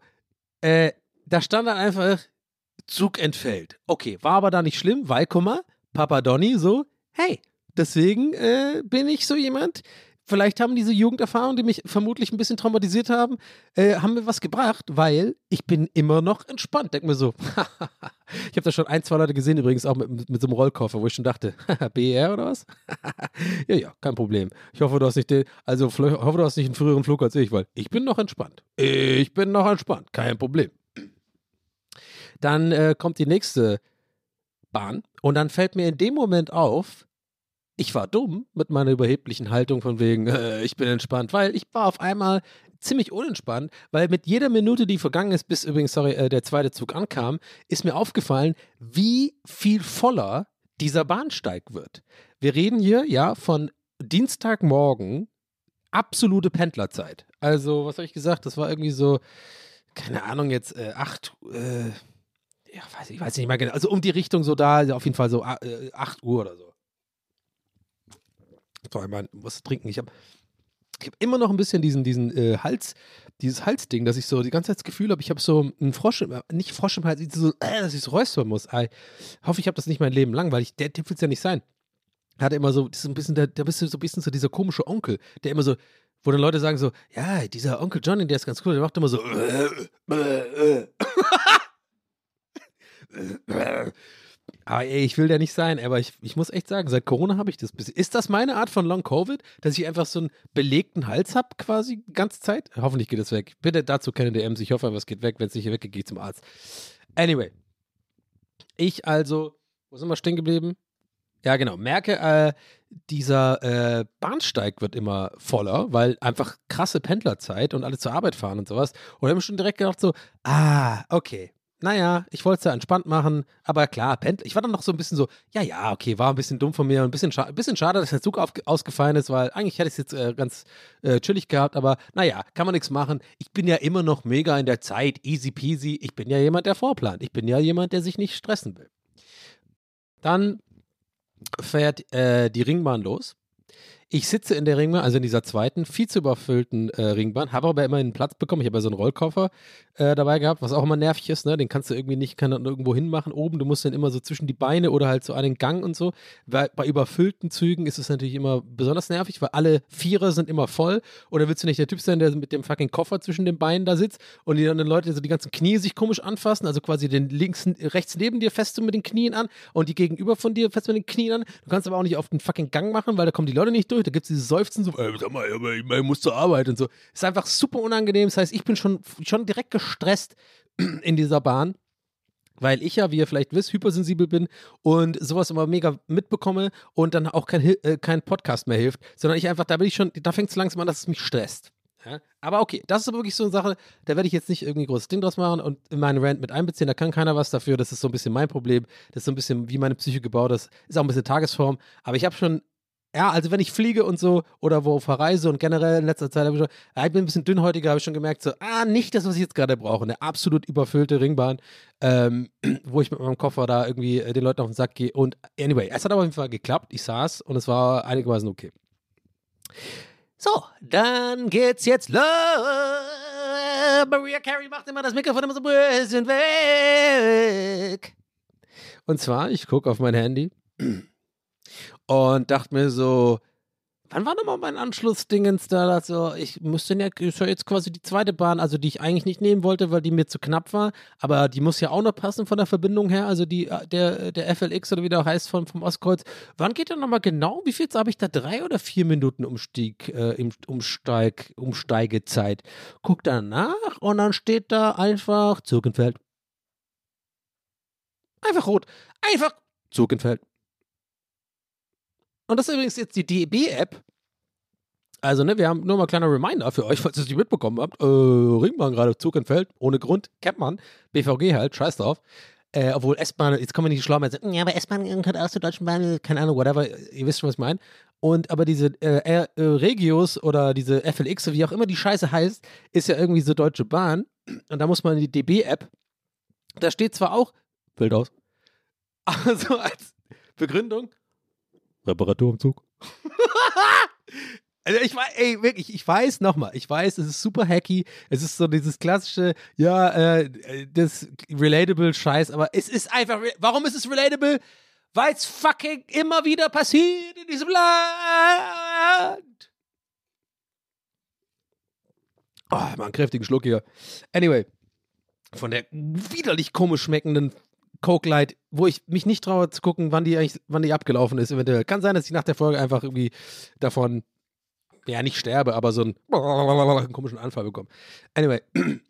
äh, da stand dann einfach, Zug entfällt. Okay, war aber da nicht schlimm, weil, guck mal, Papa Donny so, hey, deswegen äh, bin ich so jemand. Vielleicht haben diese Jugenderfahrungen, die mich vermutlich ein bisschen traumatisiert haben, äh, haben mir was gebracht, weil ich bin immer noch entspannt. Denk mir so, [LAUGHS] ich habe da schon ein, zwei Leute gesehen, übrigens auch mit, mit so einem Rollkoffer, wo ich schon dachte, [LAUGHS] BR oder was? [LAUGHS] ja, ja, kein Problem. Ich hoffe, du hast nicht den, also hoffe, du hast nicht einen früheren Flug als ich, weil ich bin noch entspannt. Ich bin noch entspannt, kein Problem. Dann äh, kommt die nächste Bahn und dann fällt mir in dem Moment auf, ich war dumm mit meiner überheblichen Haltung von wegen, äh, ich bin entspannt, weil ich war auf einmal ziemlich unentspannt, weil mit jeder Minute, die vergangen ist, bis übrigens, sorry, äh, der zweite Zug ankam, ist mir aufgefallen, wie viel voller dieser Bahnsteig wird. Wir reden hier ja von Dienstagmorgen, absolute Pendlerzeit. Also, was habe ich gesagt? Das war irgendwie so, keine Ahnung, jetzt äh, acht, äh, ja, weiß ich, weiß nicht mehr genau. Also um die Richtung so da, auf jeden Fall so äh, 8 Uhr oder so. Sorry, man muss trinken. Ich habe ich hab immer noch ein bisschen diesen, diesen äh, Hals, dieses Halsding, dass ich so die ganze Zeit das Gefühl habe, ich habe so einen Frosch, im, nicht Frosch im Hals, so, äh, dass ich so räuspern muss. Ich hoffe, ich habe das nicht mein Leben lang, weil ich, der Tipp will es ja nicht sein. Er hatte immer so, ist ein bisschen, der, der bist du so ein bisschen so dieser komische Onkel, der immer so, wo dann Leute sagen so, ja, dieser Onkel Johnny, der ist ganz cool, der macht immer so, [LAUGHS] Aber [LAUGHS] ey, ich will da nicht sein, aber ich, ich muss echt sagen, seit Corona habe ich das. Ist das meine Art von Long Covid, dass ich einfach so einen belegten Hals habe quasi die ganze Zeit? Hoffentlich geht es weg. Bitte dazu keine DMs. Ich hoffe, es geht weg. Wenn es nicht weggeht, gehe zum Arzt. Anyway. Ich also, wo sind wir stehen geblieben? Ja, genau. Merke, äh, dieser äh, Bahnsteig wird immer voller, weil einfach krasse Pendlerzeit und alle zur Arbeit fahren und sowas. Und ich habe schon direkt gedacht so, ah, okay, naja, ich wollte es ja entspannt machen, aber klar, Pendler, ich war dann noch so ein bisschen so, ja, ja, okay, war ein bisschen dumm von mir und ein bisschen, scha bisschen schade, dass der Zug ausgefallen ist, weil eigentlich hätte ich es jetzt äh, ganz äh, chillig gehabt, aber naja, kann man nichts machen. Ich bin ja immer noch mega in der Zeit, easy peasy. Ich bin ja jemand, der vorplant. Ich bin ja jemand, der sich nicht stressen will. Dann fährt äh, die Ringbahn los. Ich sitze in der Ringbahn, also in dieser zweiten, viel zu überfüllten äh, Ringbahn, habe aber immer einen Platz bekommen. Ich habe ja so einen Rollkoffer äh, dabei gehabt, was auch immer nervig ist, ne? Den kannst du irgendwie nicht kann irgendwo hinmachen oben. Du musst dann immer so zwischen die Beine oder halt so den Gang und so. Bei, bei überfüllten Zügen ist es natürlich immer besonders nervig, weil alle Vierer sind immer voll. Oder willst du nicht der Typ sein, der mit dem fucking Koffer zwischen den Beinen da sitzt und die anderen Leute so die ganzen Knie sich komisch anfassen, also quasi den links, rechts neben dir fest mit den Knien an und die gegenüber von dir fest mit den Knien an. Du kannst aber auch nicht auf den fucking Gang machen, weil da kommen die Leute nicht durch. Da gibt es dieses Seufzen so, äh, sag mal, ich, ich muss zur Arbeit und so. Ist einfach super unangenehm. Das heißt, ich bin schon, schon direkt gestresst [CLEARS THROAT] in dieser Bahn weil ich ja, wie ihr vielleicht wisst, hypersensibel bin und sowas immer mega mitbekomme und dann auch kein, äh, kein Podcast mehr hilft, sondern ich einfach, da bin ich schon, da fängt es langsam an, dass es mich stresst. Ja? Aber okay, das ist wirklich so eine Sache, da werde ich jetzt nicht irgendwie großes Ding draus machen und in meinen Rant mit einbeziehen. Da kann keiner was dafür. Das ist so ein bisschen mein Problem. Das ist so ein bisschen, wie meine Psyche gebaut ist. Ist auch ein bisschen Tagesform. Aber ich habe schon, ja, also wenn ich fliege und so oder wo verreise und generell in letzter Zeit habe ich schon, ja, ich bin ein bisschen dünnhäutiger, habe ich schon gemerkt, so, ah, nicht das, was ich jetzt gerade brauche. Eine absolut überfüllte Ringbahn, ähm, [CLEARS THROAT] wo ich mit meinem Koffer da irgendwie äh, den Leuten auf den Sack gehe. Und anyway, es hat aber auf jeden Fall geklappt. Ich saß und es war einigermaßen okay. So, dann geht's jetzt los. Maria Carey macht immer das Mikrofon immer so ein bisschen weg. Und zwar, ich gucke auf mein Handy [CLEARS THROAT] und dachte mir so, wann war nochmal mein Anschlussdingens da? Also, ich müsste ja, ist ja jetzt quasi die zweite Bahn, also die ich eigentlich nicht nehmen wollte, weil die mir zu knapp war, aber die muss ja auch noch passen von der Verbindung her, also die, der, der FLX oder wie der heißt von, vom Ostkreuz. Wann geht der nochmal genau? Wie viel habe ich da? Drei oder vier Minuten Umstieg, äh, Umsteig, Umsteigezeit? Guck da nach und dann steht da einfach Zirkenfeld. Einfach rot. Einfach Zirkenfeld. Und das ist übrigens jetzt die DB-App. Also, ne, wir haben nur mal ein kleiner Reminder für euch, falls ihr es nicht mitbekommen habt. Äh, Ringbahn gerade, Zug entfällt, ohne Grund, kennt man. BVG halt, scheiß drauf. Äh, obwohl S-Bahn, jetzt kommen wir nicht schlau mehr sagen, ja, aber S-Bahn gehört auch zur Deutschen Bahn, keine Ahnung, whatever, ihr wisst schon, was ich meine. Und aber diese äh, äh, Regios oder diese FLX, wie auch immer die Scheiße heißt, ist ja irgendwie so Deutsche Bahn. Und da muss man in die DB-App, da steht zwar auch, Bild aus, [LAUGHS] also als Begründung, Reparatur im Zug. [LAUGHS] Also ich weiß, ey, wirklich, ich weiß nochmal, ich weiß, es ist super hacky, es ist so dieses klassische, ja, äh, das relatable Scheiß, aber es ist einfach, warum ist es relatable? Weil es fucking immer wieder passiert in diesem Land. Oh, mal einen kräftigen Schluck hier. Anyway, von der widerlich komisch schmeckenden Coke Light, wo ich mich nicht traue zu gucken, wann die eigentlich, wann die abgelaufen ist, eventuell. Kann sein, dass ich nach der Folge einfach irgendwie davon, ja, nicht sterbe, aber so einen, einen komischen Anfall bekomme. Anyway, [CLEARS THROAT]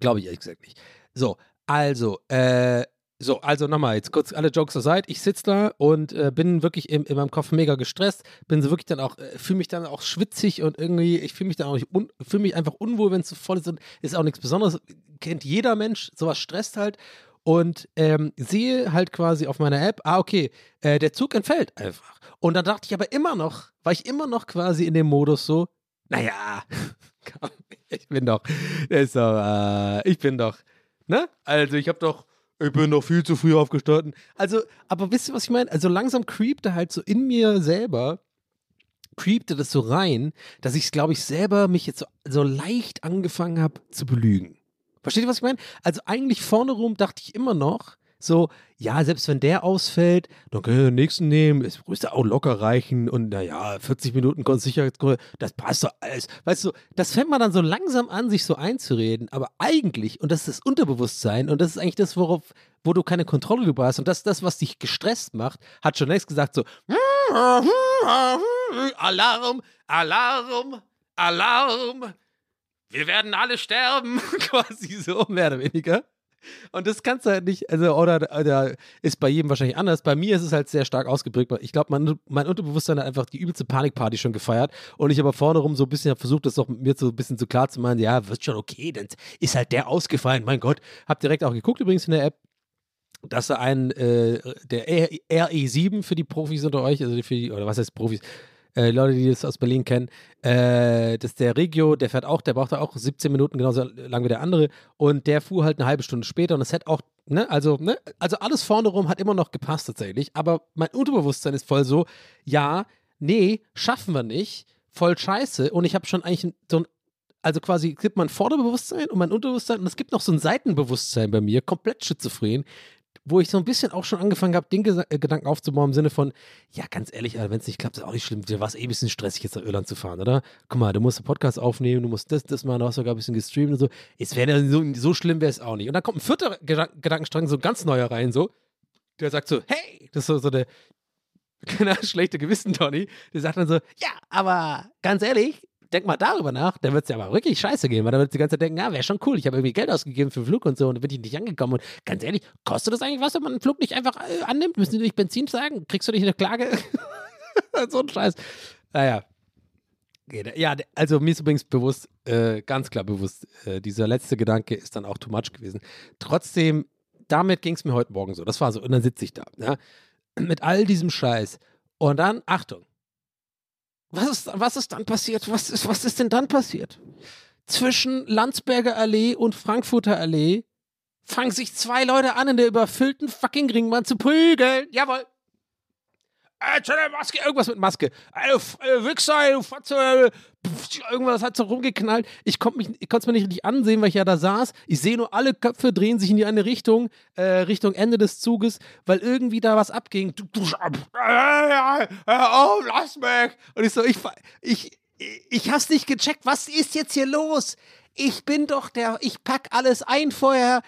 glaube ich ehrlich gesagt nicht. So, also, äh, so, also nochmal, jetzt kurz alle Jokes zur Seite. Ich sitze da und äh, bin wirklich im, in meinem Kopf mega gestresst, bin so wirklich dann auch, äh, fühle mich dann auch schwitzig und irgendwie, ich fühle mich dann auch nicht, fühle mich einfach unwohl, wenn es so voll ist und ist auch nichts Besonderes. Kennt jeder Mensch, sowas stresst halt und ähm, sehe halt quasi auf meiner App, ah, okay, äh, der Zug entfällt einfach. Und dann dachte ich aber immer noch, war ich immer noch quasi in dem Modus so, naja, [LAUGHS] ich bin doch, ist doch, äh, ich bin doch, ne? Also ich habe doch, ich bin doch viel zu früh aufgestanden. Also, aber wisst ihr, was ich meine? Also langsam creepte halt so in mir selber, creepte das so rein, dass ich, glaube ich, selber mich jetzt so, so leicht angefangen habe zu belügen. Versteht ihr, was ich meine? Also eigentlich vorne rum dachte ich immer noch, so, ja, selbst wenn der ausfällt, dann können wir den nächsten nehmen, es müsste auch locker reichen und naja, 40 Minuten Sicherheitsgründe, das passt doch alles. Weißt du, das fängt man dann so langsam an, sich so einzureden, aber eigentlich, und das ist das Unterbewusstsein und das ist eigentlich das, worauf, wo du keine Kontrolle drüber hast und das das, was dich gestresst macht, hat schon längst gesagt so, Alarm, Alarm, Alarm, wir werden alle sterben, [LAUGHS] quasi so, mehr oder weniger. Und das kannst du halt nicht, also, oder, oder ist bei jedem wahrscheinlich anders. Bei mir ist es halt sehr stark ausgeprägt. Ich glaube, mein, mein Unterbewusstsein hat einfach die übelste Panikparty schon gefeiert. Und ich aber vorne rum so ein bisschen versucht, das mit mir so ein bisschen zu klar zu machen. Ja, wird schon okay, dann ist halt der ausgefallen. Mein Gott. Hab direkt auch geguckt übrigens in der App dass da ein, äh, der RE7 für die Profis unter euch, also für die, oder was heißt Profis, äh, Leute, die das aus Berlin kennen, äh, das ist der Regio, der fährt auch, der braucht auch 17 Minuten genauso lang wie der andere. Und der fuhr halt eine halbe Stunde später und das hätte auch, ne, also, ne, also alles vorne rum hat immer noch gepasst tatsächlich, aber mein Unterbewusstsein ist voll so, ja, nee, schaffen wir nicht, voll scheiße. Und ich habe schon eigentlich so ein also quasi gibt man Vorderbewusstsein und mein Unterbewusstsein und es gibt noch so ein Seitenbewusstsein bei mir, komplett schizophren, wo ich so ein bisschen auch schon angefangen habe, den Ges äh, Gedanken aufzubauen im Sinne von, ja, ganz ehrlich, wenn es nicht klappt, ist auch nicht schlimm. Dir war es eh ein bisschen stressig, jetzt nach Irland zu fahren, oder? Guck mal, du musst einen Podcast aufnehmen, du musst das, das machen, du hast sogar ein bisschen gestreamt und so. Es wäre so, so schlimm wäre es auch nicht. Und dann kommt ein vierter Gedank Gedankenstrang, so ganz neuer rein, so. Der sagt so, hey, das ist so, so der, [LAUGHS] genau, schlechte Gewissen, Tony. Der sagt dann so, ja, aber ganz ehrlich, denk mal darüber nach, dann wird es ja aber wirklich scheiße gehen, weil dann wird die ganze Zeit denken, ja, wäre schon cool, ich habe irgendwie Geld ausgegeben für den Flug und so und dann bin ich nicht angekommen. Und ganz ehrlich, kostet das eigentlich was, wenn man einen Flug nicht einfach äh, annimmt? Müssen die nicht Benzin sagen? Kriegst du nicht eine Klage? [LAUGHS] so ein Scheiß. Naja. geht. Ja, also mir ist übrigens bewusst, äh, ganz klar bewusst, äh, dieser letzte Gedanke ist dann auch too much gewesen. Trotzdem, damit ging es mir heute Morgen so. Das war so. Und dann sitze ich da, ja, mit all diesem Scheiß. Und dann, Achtung, was ist, was ist dann passiert? Was ist, was ist denn dann passiert? Zwischen Landsberger Allee und Frankfurter Allee fangen sich zwei Leute an, in der überfüllten fucking Ringbahn zu prügeln. Jawohl. Äh, Maske, irgendwas mit Maske. Äh, äh, du Fotze, äh, irgendwas hat so rumgeknallt. Ich konnte es mir nicht richtig ansehen, weil ich ja da saß. Ich sehe nur, alle Köpfe drehen sich in die eine Richtung, äh, Richtung Ende des Zuges, weil irgendwie da was abging. Du, du, äh, oh, lass mich. Und ich so, ich, ich, ich hab's nicht gecheckt. Was ist jetzt hier los? Ich bin doch der, ich pack alles ein vorher.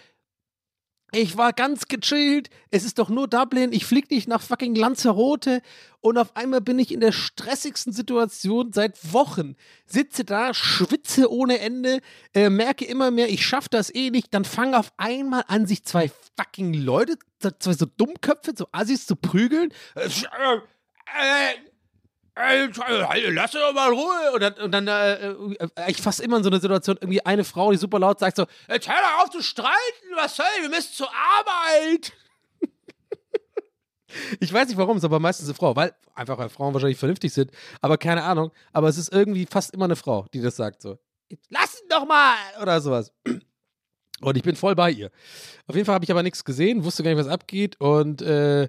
Ich war ganz gechillt. Es ist doch nur Dublin. Ich flieg nicht nach fucking Lanzarote. Und auf einmal bin ich in der stressigsten Situation seit Wochen. Sitze da, schwitze ohne Ende, äh, merke immer mehr, ich schaff das eh nicht. Dann fangen auf einmal an, sich zwei fucking Leute, zwei so Dummköpfe, so Assis zu prügeln. Äh, äh, lass doch mal Ruhe. Und dann, und dann äh, äh, ich fast immer in so einer Situation, irgendwie eine Frau, die super laut sagt so, jetzt hör doch auf zu streiten, was soll, wir müssen zur Arbeit. [LAUGHS] ich weiß nicht warum, es ist aber meistens eine Frau, weil einfach weil Frauen wahrscheinlich vernünftig sind, aber keine Ahnung. Aber es ist irgendwie fast immer eine Frau, die das sagt so. Lass ihn doch mal! Oder sowas. Und ich bin voll bei ihr. Auf jeden Fall habe ich aber nichts gesehen, wusste gar nicht, was abgeht und äh,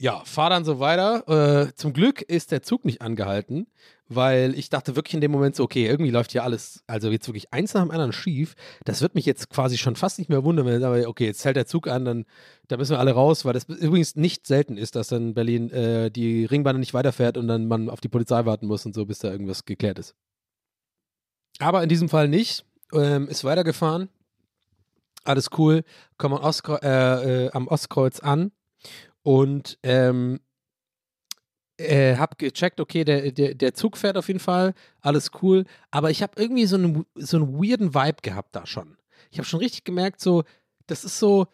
ja, fahr dann so weiter. Äh, zum Glück ist der Zug nicht angehalten, weil ich dachte wirklich in dem Moment so, okay, irgendwie läuft hier alles, also jetzt wirklich eins nach dem anderen schief. Das wird mich jetzt quasi schon fast nicht mehr wundern, wenn aber okay, jetzt hält der Zug an, dann da müssen wir alle raus, weil das übrigens nicht selten ist, dass dann Berlin äh, die Ringbahn nicht weiterfährt und dann man auf die Polizei warten muss und so, bis da irgendwas geklärt ist. Aber in diesem Fall nicht. Ähm, ist weitergefahren. Alles cool. Kommen äh, äh, am Ostkreuz an und ähm, äh, hab gecheckt, okay, der, der, der Zug fährt auf jeden Fall, alles cool, aber ich habe irgendwie so einen, so einen weirden Vibe gehabt da schon. Ich habe schon richtig gemerkt, so, das ist so,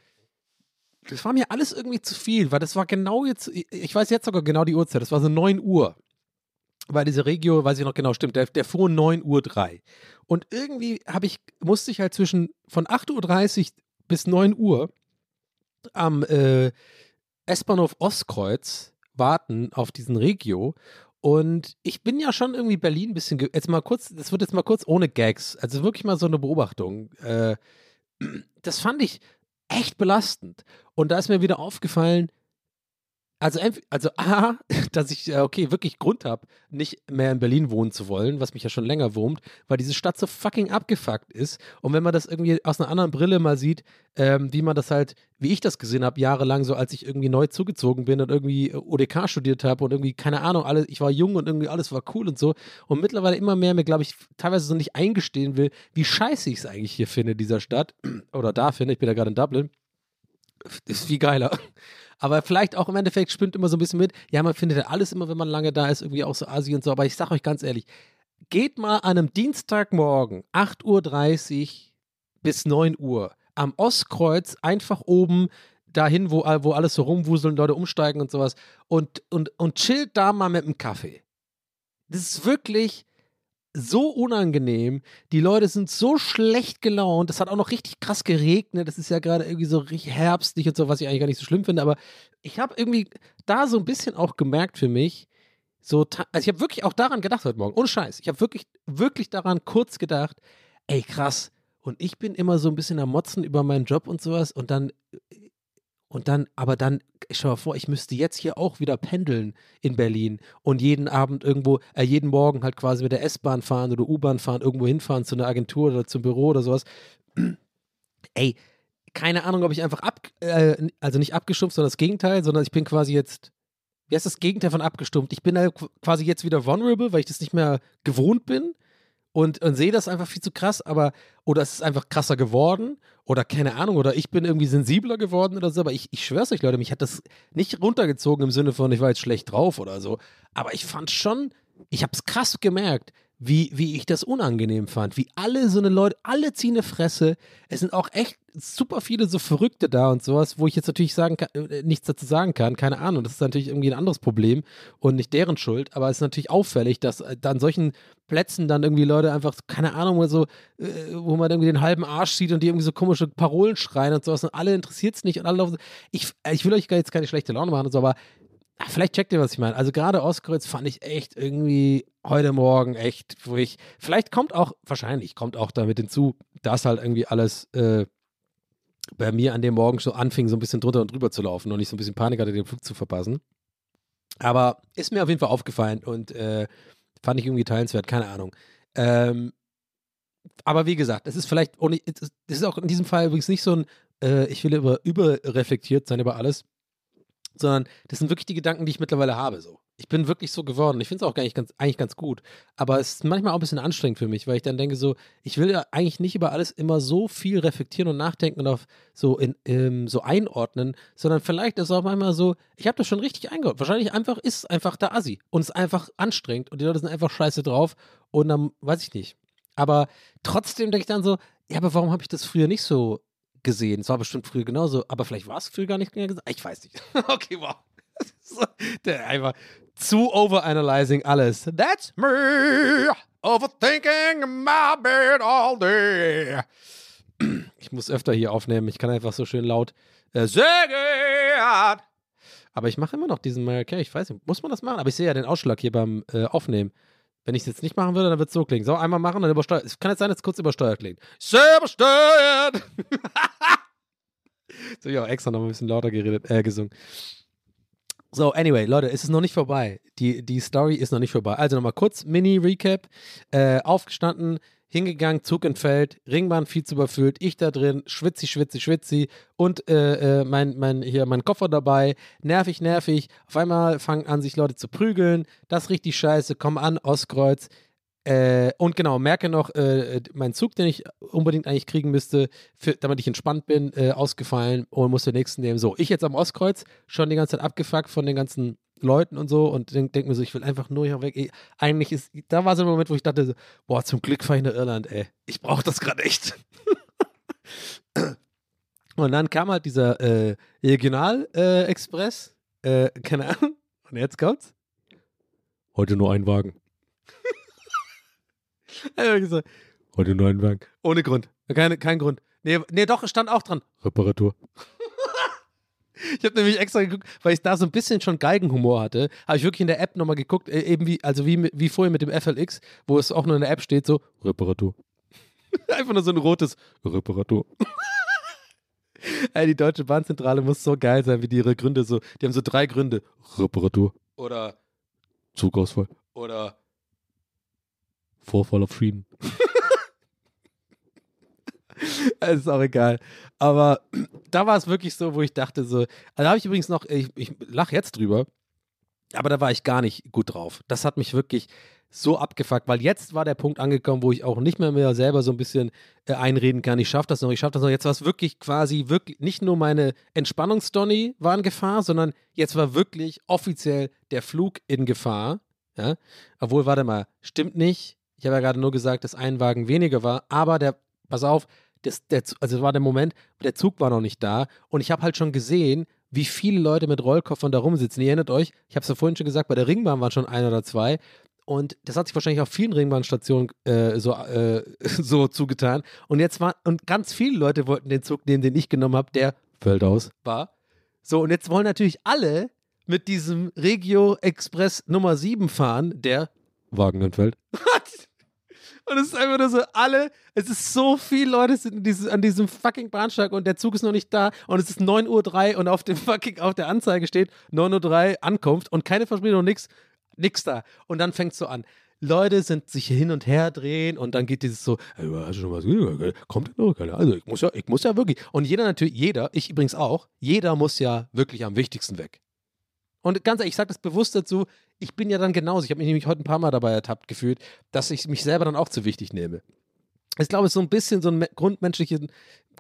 das war mir alles irgendwie zu viel, weil das war genau jetzt, ich weiß jetzt sogar genau die Uhrzeit, das war so 9 Uhr. Weil diese Regio, weiß ich noch genau, stimmt, der, der fuhr 9 Uhr 3. Und irgendwie habe ich, musste ich halt zwischen von 8.30 Uhr bis 9 Uhr am äh, S-Bahnhof Ostkreuz warten auf diesen Regio. Und ich bin ja schon irgendwie Berlin ein bisschen, jetzt mal kurz, das wird jetzt mal kurz ohne Gags, also wirklich mal so eine Beobachtung. Äh, [CLEARS THROAT] das fand ich echt belastend. Und da ist mir wieder aufgefallen, also, also A, [LAUGHS] dass ich, äh, okay, wirklich Grund habe, nicht mehr in Berlin wohnen zu wollen, was mich ja schon länger wurmt, weil diese Stadt so fucking abgefuckt ist. Und wenn man das irgendwie aus einer anderen Brille mal sieht, ähm, wie man das halt, wie ich das gesehen habe, jahrelang so, als ich irgendwie neu zugezogen bin und irgendwie äh, ODK studiert habe und irgendwie, keine Ahnung, alles, ich war jung und irgendwie alles war cool und so. Und mittlerweile immer mehr mir, glaube ich, teilweise so nicht eingestehen will, wie scheiße ich es eigentlich hier finde, dieser Stadt. [CLEARS THROAT] Oder da finde, ich bin ja gerade in Dublin. Ist viel geiler. Aber vielleicht auch im Endeffekt spinnt immer so ein bisschen mit. Ja, man findet ja alles immer, wenn man lange da ist, irgendwie auch so Asi und so. Aber ich sag euch ganz ehrlich, geht mal an einem Dienstagmorgen, 8.30 Uhr bis 9 Uhr, am Ostkreuz einfach oben dahin, wo, wo alles so rumwuseln, Leute umsteigen und sowas und, und, und chillt da mal mit einem Kaffee. Das ist wirklich so unangenehm. Die Leute sind so schlecht gelaunt. Es hat auch noch richtig krass geregnet. Das ist ja gerade irgendwie so richtig herbstlich und so, was ich eigentlich gar nicht so schlimm finde. Aber ich habe irgendwie da so ein bisschen auch gemerkt für mich, so, also ich habe wirklich auch daran gedacht heute Morgen. Ohne Scheiß. Ich habe wirklich, wirklich daran kurz gedacht, ey krass. Und ich bin immer so ein bisschen am Motzen über meinen Job und sowas. Und dann und dann, aber dann, stell mal vor, ich müsste jetzt hier auch wieder pendeln in Berlin und jeden Abend irgendwo, äh, jeden Morgen halt quasi mit der S-Bahn fahren oder U-Bahn fahren, irgendwo hinfahren zu einer Agentur oder zum Büro oder sowas. [CLEARS THROAT] Ey, keine Ahnung, ob ich einfach ab, äh, also nicht abgestumpft, sondern das Gegenteil, sondern ich bin quasi jetzt, wie heißt das Gegenteil von abgestumpft? Ich bin halt quasi jetzt wieder vulnerable, weil ich das nicht mehr gewohnt bin und, und sehe das einfach viel zu krass, aber oder es ist einfach krasser geworden oder keine Ahnung, oder ich bin irgendwie sensibler geworden oder so, aber ich, ich schwör's euch, Leute, mich hat das nicht runtergezogen im Sinne von, ich war jetzt schlecht drauf oder so, aber ich fand schon, ich hab's krass gemerkt, wie, wie ich das unangenehm fand. Wie alle so eine Leute, alle ziehen eine Fresse. Es sind auch echt super viele so Verrückte da und sowas, wo ich jetzt natürlich sagen kann, äh, nichts dazu sagen kann. Keine Ahnung. Das ist natürlich irgendwie ein anderes Problem und nicht deren Schuld. Aber es ist natürlich auffällig, dass äh, da an solchen Plätzen dann irgendwie Leute einfach, keine Ahnung, wo so, äh, wo man irgendwie den halben Arsch sieht und die irgendwie so komische Parolen schreien und sowas und alle interessiert es nicht und alle laufen. Ich, ich will euch jetzt keine schlechte Laune machen und so, aber Ah, vielleicht checkt ihr, was ich meine. Also gerade Ostkreuz fand ich echt irgendwie heute Morgen echt, wo ich, vielleicht kommt auch, wahrscheinlich kommt auch damit hinzu, dass halt irgendwie alles äh, bei mir an dem Morgen so anfing, so ein bisschen drunter und drüber zu laufen und ich so ein bisschen Panik hatte, den Flug zu verpassen. Aber ist mir auf jeden Fall aufgefallen und äh, fand ich irgendwie teilenswert, keine Ahnung. Ähm, aber wie gesagt, es ist vielleicht, es ist auch in diesem Fall übrigens nicht so ein, äh, ich will über, überreflektiert sein über alles, sondern das sind wirklich die Gedanken, die ich mittlerweile habe. So. Ich bin wirklich so geworden. Ich finde es auch gar nicht ganz, eigentlich ganz gut. Aber es ist manchmal auch ein bisschen anstrengend für mich, weil ich dann denke, so, ich will ja eigentlich nicht über alles immer so viel reflektieren und nachdenken und auf so, in, ähm, so einordnen, sondern vielleicht ist es auch manchmal so, ich habe das schon richtig eingeordnet. Wahrscheinlich einfach ist einfach der Assi und es ist einfach anstrengend und die Leute sind einfach scheiße drauf und dann weiß ich nicht. Aber trotzdem denke ich dann so, ja, aber warum habe ich das früher nicht so gesehen. Es war bestimmt früher genauso, aber vielleicht war es früher gar nicht mehr gesagt. Ich weiß nicht. [LAUGHS] okay, wow. [LAUGHS] Der einfach zu overanalyzing alles. That's me, overthinking my bed all day. [CLEARS THROAT] Ich muss öfter hier aufnehmen. Ich kann einfach so schön laut äh, singen. Aber ich mache immer noch diesen Mariah Carey. Ich weiß nicht, muss man das machen? Aber ich sehe ja den Ausschlag hier beim äh, Aufnehmen. Wenn ich es jetzt nicht machen würde, dann wird es so klingen. So, einmal machen, dann übersteuert. Es kann jetzt sein, dass es kurz übersteuert klingt. Übersteuert! [LAUGHS] so, auch extra noch ein bisschen lauter geredet, äh, gesungen. So, anyway, Leute, es ist noch nicht vorbei. Die, die Story ist noch nicht vorbei. Also nochmal kurz Mini-Recap. Äh, aufgestanden, hingegangen, Zug entfällt, Ringbahn viel zu überfüllt, ich da drin, schwitzi, schwitzi, schwitzi und äh, äh, mein, mein, hier mein Koffer dabei, nervig, nervig. Auf einmal fangen an, sich Leute zu prügeln, das richtig scheiße, komm an, Ostkreuz. Äh, und genau, merke noch, äh, mein Zug, den ich unbedingt eigentlich kriegen müsste, für, damit ich entspannt bin, äh, ausgefallen und muss den nächsten nehmen. So, ich jetzt am Ostkreuz, schon die ganze Zeit abgefuckt von den ganzen Leuten und so und denke denk mir so, ich will einfach nur hier weg. eigentlich ist, da war so ein Moment, wo ich dachte, so, boah, zum Glück fahre ich nach Irland, ey. Ich brauche das gerade echt. [LAUGHS] und dann kam halt dieser äh, Regional-Express, äh, keine Ahnung, und jetzt kommt's. Heute nur ein Wagen. [LAUGHS] gesagt, heute nur ein Wagen. Ohne Grund. Keine, kein Grund. Nee, nee, doch, stand auch dran. Reparatur. Ich habe nämlich extra geguckt, weil ich da so ein bisschen schon Geigenhumor hatte. Habe ich wirklich in der App nochmal geguckt, äh, eben wie, also wie, wie vorher mit dem FLX, wo es auch nur in der App steht, so Reparatur. [LAUGHS] Einfach nur so ein rotes Reparatur. [LAUGHS] Ey, die Deutsche Bahnzentrale muss so geil sein, wie die ihre Gründe so. Die haben so drei Gründe. Reparatur. Oder Zugausfall. Oder Vorfall auf Frieden. [LAUGHS] [LAUGHS] Ist auch egal. Aber da war es wirklich so, wo ich dachte so, also da habe ich übrigens noch, ich, ich lache jetzt drüber, aber da war ich gar nicht gut drauf. Das hat mich wirklich so abgefuckt, weil jetzt war der Punkt angekommen, wo ich auch nicht mehr mehr selber so ein bisschen äh, einreden kann, ich schaffe das noch, ich schaffe das noch. Jetzt war es wirklich quasi wirklich nicht nur meine Entspannungsstory war in Gefahr, sondern jetzt war wirklich offiziell der Flug in Gefahr. Ja? Obwohl, warte mal, stimmt nicht. Ich habe ja gerade nur gesagt, dass ein Wagen weniger war, aber der, pass auf, das, der, also war der Moment, der Zug war noch nicht da und ich habe halt schon gesehen, wie viele Leute mit Rollkoffern da rumsitzen. Ihr erinnert euch, ich habe es ja vorhin schon gesagt, bei der Ringbahn waren schon ein oder zwei und das hat sich wahrscheinlich auf vielen Ringbahnstationen äh, so, äh, [LAUGHS] so zugetan. Und jetzt war, und ganz viele Leute wollten den Zug nehmen, den ich genommen habe, der fällt aus war. So, und jetzt wollen natürlich alle mit diesem Regio Express Nummer 7 fahren, der Wagen entfällt. [LAUGHS] Und es ist einfach nur so, alle, es ist so viele Leute sind dieses, an diesem fucking Bahnsteig und der Zug ist noch nicht da und es ist 9.03 Uhr und auf dem [LAUGHS] fucking, auf der Anzeige steht 9.03 Uhr Ankunft und keine Verspätung, nix, nix da. Und dann fängt es so an. Leute sind sich hin und her drehen und dann geht dieses so, hey, hast du schon was gesehen? Kommt denn noch? Also ich muss ja, ich muss ja wirklich. Und jeder natürlich, jeder, ich übrigens auch, jeder muss ja wirklich am wichtigsten weg. Und ganz ehrlich, ich sage das bewusst dazu, ich bin ja dann genauso. Ich habe mich nämlich heute ein paar Mal dabei ertappt gefühlt, dass ich mich selber dann auch zu wichtig nehme. Ich glaube, es ist so ein bisschen so ein grundmenschlichen,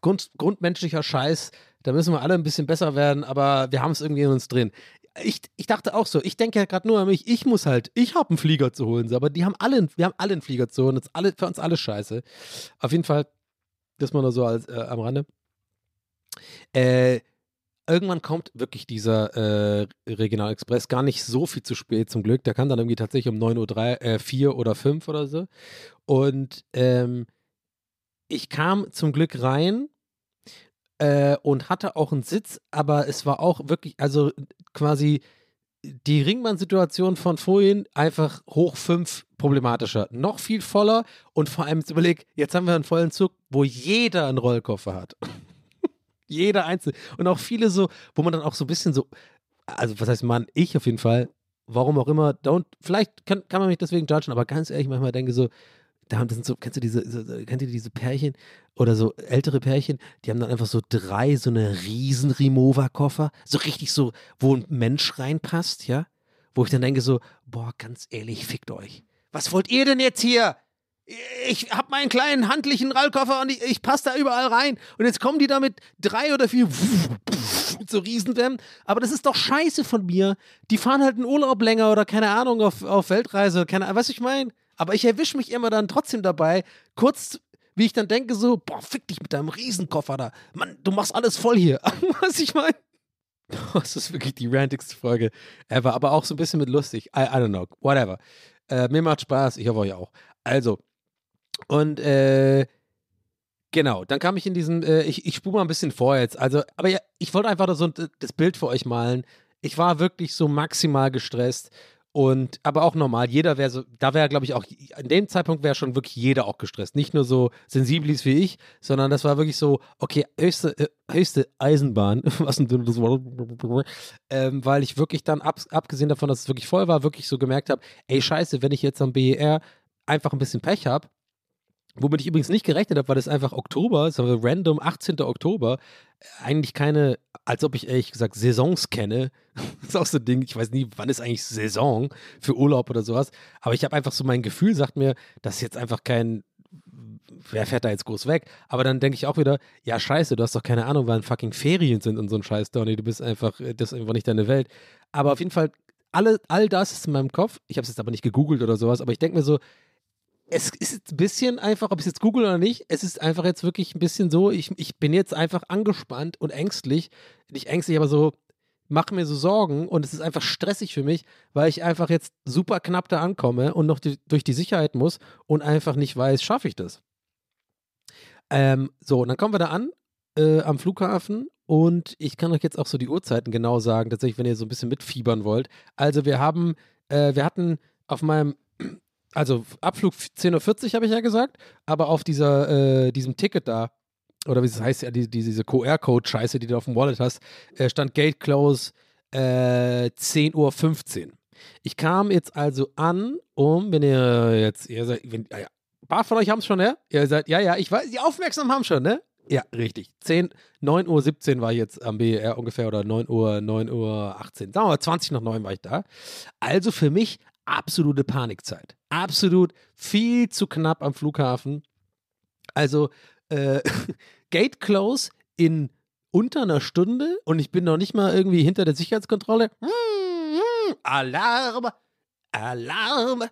Grund, grundmenschlicher Scheiß. Da müssen wir alle ein bisschen besser werden, aber wir haben es irgendwie in uns drin. ich, ich dachte auch so, ich denke ja gerade nur an mich, ich muss halt, ich habe einen Flieger zu holen, aber die haben alle, wir haben alle einen Flieger zu holen, das ist alle, für uns alles scheiße. Auf jeden Fall, das mal nur so als, äh, am Rande. Äh, irgendwann kommt wirklich dieser äh, Regionalexpress gar nicht so viel zu spät zum Glück. Der kann dann irgendwie tatsächlich um 9.03 Uhr, äh, 4 oder 5 oder so. Und ähm, ich kam zum Glück rein äh, und hatte auch einen Sitz, aber es war auch wirklich, also quasi die Ringbahn-Situation von vorhin einfach hoch 5 problematischer. Noch viel voller und vor allem überleg, jetzt haben wir einen vollen Zug, wo jeder einen Rollkoffer hat. Jeder einzelne. Und auch viele so, wo man dann auch so ein bisschen so, also was heißt man, ich auf jeden Fall, warum auch immer, don't, vielleicht kann, kann man mich deswegen judgen, aber ganz ehrlich, manchmal denke so, da haben, das sind so, kennst du diese, so, kennt ihr diese Pärchen oder so ältere Pärchen, die haben dann einfach so drei so eine riesen Remover-Koffer, so richtig so, wo ein Mensch reinpasst, ja? Wo ich dann denke so, boah, ganz ehrlich, fickt euch. Was wollt ihr denn jetzt hier? Ich hab meinen kleinen handlichen Rollkoffer und ich, ich passe da überall rein. Und jetzt kommen die da mit drei oder vier [LAUGHS] mit so Riesenwämmen. Aber das ist doch scheiße von mir. Die fahren halt einen Urlaub länger oder keine Ahnung auf, auf Weltreise. Keine Ahnung, was ich meine? Aber ich erwische mich immer dann trotzdem dabei, kurz wie ich dann denke, so, boah, fick dich mit deinem Riesenkoffer da. Mann, du machst alles voll hier. [LAUGHS] Was ich meine? [LAUGHS] Das ist wirklich die rantigste Folge ever, aber auch so ein bisschen mit lustig. I, I don't know, whatever. Äh, mir macht Spaß, ich hoffe euch auch. Also, und äh, genau, dann kam ich in diesen, äh, ich, ich spule mal ein bisschen vor jetzt. Also, aber ja, ich wollte einfach so das Bild für euch malen. Ich war wirklich so maximal gestresst. Und aber auch normal, jeder wäre so, da wäre, glaube ich, auch, an dem Zeitpunkt wäre schon wirklich jeder auch gestresst. Nicht nur so Sensiblis wie ich, sondern das war wirklich so, okay, höchste, äh, höchste Eisenbahn, [LAUGHS] was ein dünnes Wort, ähm, weil ich wirklich dann, ab, abgesehen davon, dass es wirklich voll war, wirklich so gemerkt habe, ey, scheiße, wenn ich jetzt am BER einfach ein bisschen Pech habe, Womit ich übrigens nicht gerechnet habe, weil das einfach Oktober, also random 18. Oktober, eigentlich keine, als ob ich ehrlich gesagt Saisons kenne. [LAUGHS] das ist auch so ein Ding, ich weiß nie, wann ist eigentlich Saison für Urlaub oder sowas. Aber ich habe einfach so mein Gefühl, sagt mir, das ist jetzt einfach kein, wer fährt da jetzt groß weg? Aber dann denke ich auch wieder, ja, scheiße, du hast doch keine Ahnung, wann fucking Ferien sind und so ein Scheiß, Donny. Du bist einfach, das ist einfach nicht deine Welt. Aber auf jeden Fall, alle, all das ist in meinem Kopf. Ich habe es jetzt aber nicht gegoogelt oder sowas, aber ich denke mir so, es ist ein bisschen einfach, ob ich es jetzt google oder nicht, es ist einfach jetzt wirklich ein bisschen so, ich, ich bin jetzt einfach angespannt und ängstlich. Nicht ängstlich, aber so, mache mir so Sorgen und es ist einfach stressig für mich, weil ich einfach jetzt super knapp da ankomme und noch die, durch die Sicherheit muss und einfach nicht weiß, schaffe ich das. Ähm, so, und dann kommen wir da an äh, am Flughafen und ich kann euch jetzt auch so die Uhrzeiten genau sagen, tatsächlich, wenn ihr so ein bisschen mitfiebern wollt. Also wir haben, äh, wir hatten auf meinem also Abflug 10.40 Uhr habe ich ja gesagt, aber auf dieser, äh, diesem Ticket da, oder wie es heißt ja, die, diese QR-Code-Scheiße, die du auf dem Wallet hast, äh, stand Gate Close äh, 10.15 Uhr. Ich kam jetzt also an, um, wenn ihr jetzt, ihr seid, wenn, ja, ein paar von euch haben es schon, ne? Ihr seid, ja, ja, ich weiß, die aufmerksam haben schon, ne? Ja, richtig. 10, 9.17 Uhr war ich jetzt am BER ungefähr oder 9 Uhr, 9 Uhr 18. Sagen wir mal, 20 nach 9 war ich da. Also für mich absolute Panikzeit. Absolut viel zu knapp am Flughafen. Also äh, [LAUGHS] Gate Close in unter einer Stunde und ich bin noch nicht mal irgendwie hinter der Sicherheitskontrolle. Alarm! Alarm!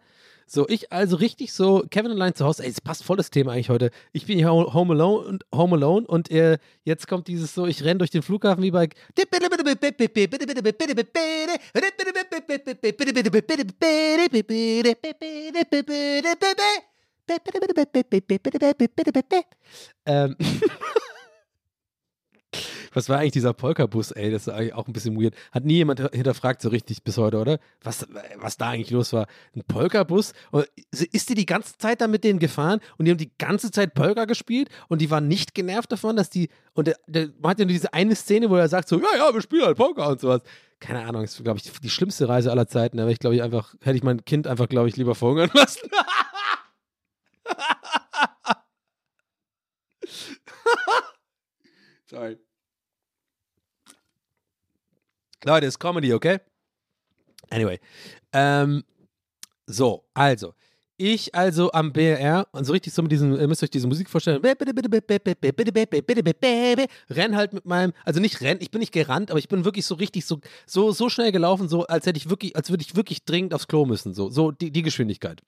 So, ich also richtig so, Kevin allein zu Hause, ey, es passt voll das Thema eigentlich heute. Ich bin hier Home Alone und Home Alone und äh, jetzt kommt dieses so, ich renne durch den Flughafen wie bei ähm, [LAUGHS] Was war eigentlich dieser Polkabus, ey? Das ist eigentlich auch ein bisschen weird. Hat nie jemand hinterfragt so richtig bis heute, oder? Was, was da eigentlich los war. Ein Polkabus? Ist die die ganze Zeit da mit denen gefahren und die haben die ganze Zeit Polka gespielt und die waren nicht genervt davon, dass die. Und der, der man hat ja nur diese eine Szene, wo er sagt so, ja, ja, wir spielen halt Polka und sowas. Keine Ahnung, ist, glaube ich, die schlimmste Reise aller Zeiten. Da ich, glaube ich, einfach, hätte ich mein Kind einfach, glaube ich, lieber verhungern [LAUGHS] lassen. Sorry. Leute, ist Comedy, okay? Anyway. Ähm, so, also, Ich also am BR und so richtig so mit diesem, ihr müsst euch diese Musik vorstellen. Renn halt mit meinem, also nicht renn, ich bin nicht gerannt, aber ich bin wirklich so richtig so, so, so schnell gelaufen, so als hätte ich wirklich, als würde ich wirklich dringend aufs Klo müssen. So, so die, die Geschwindigkeit.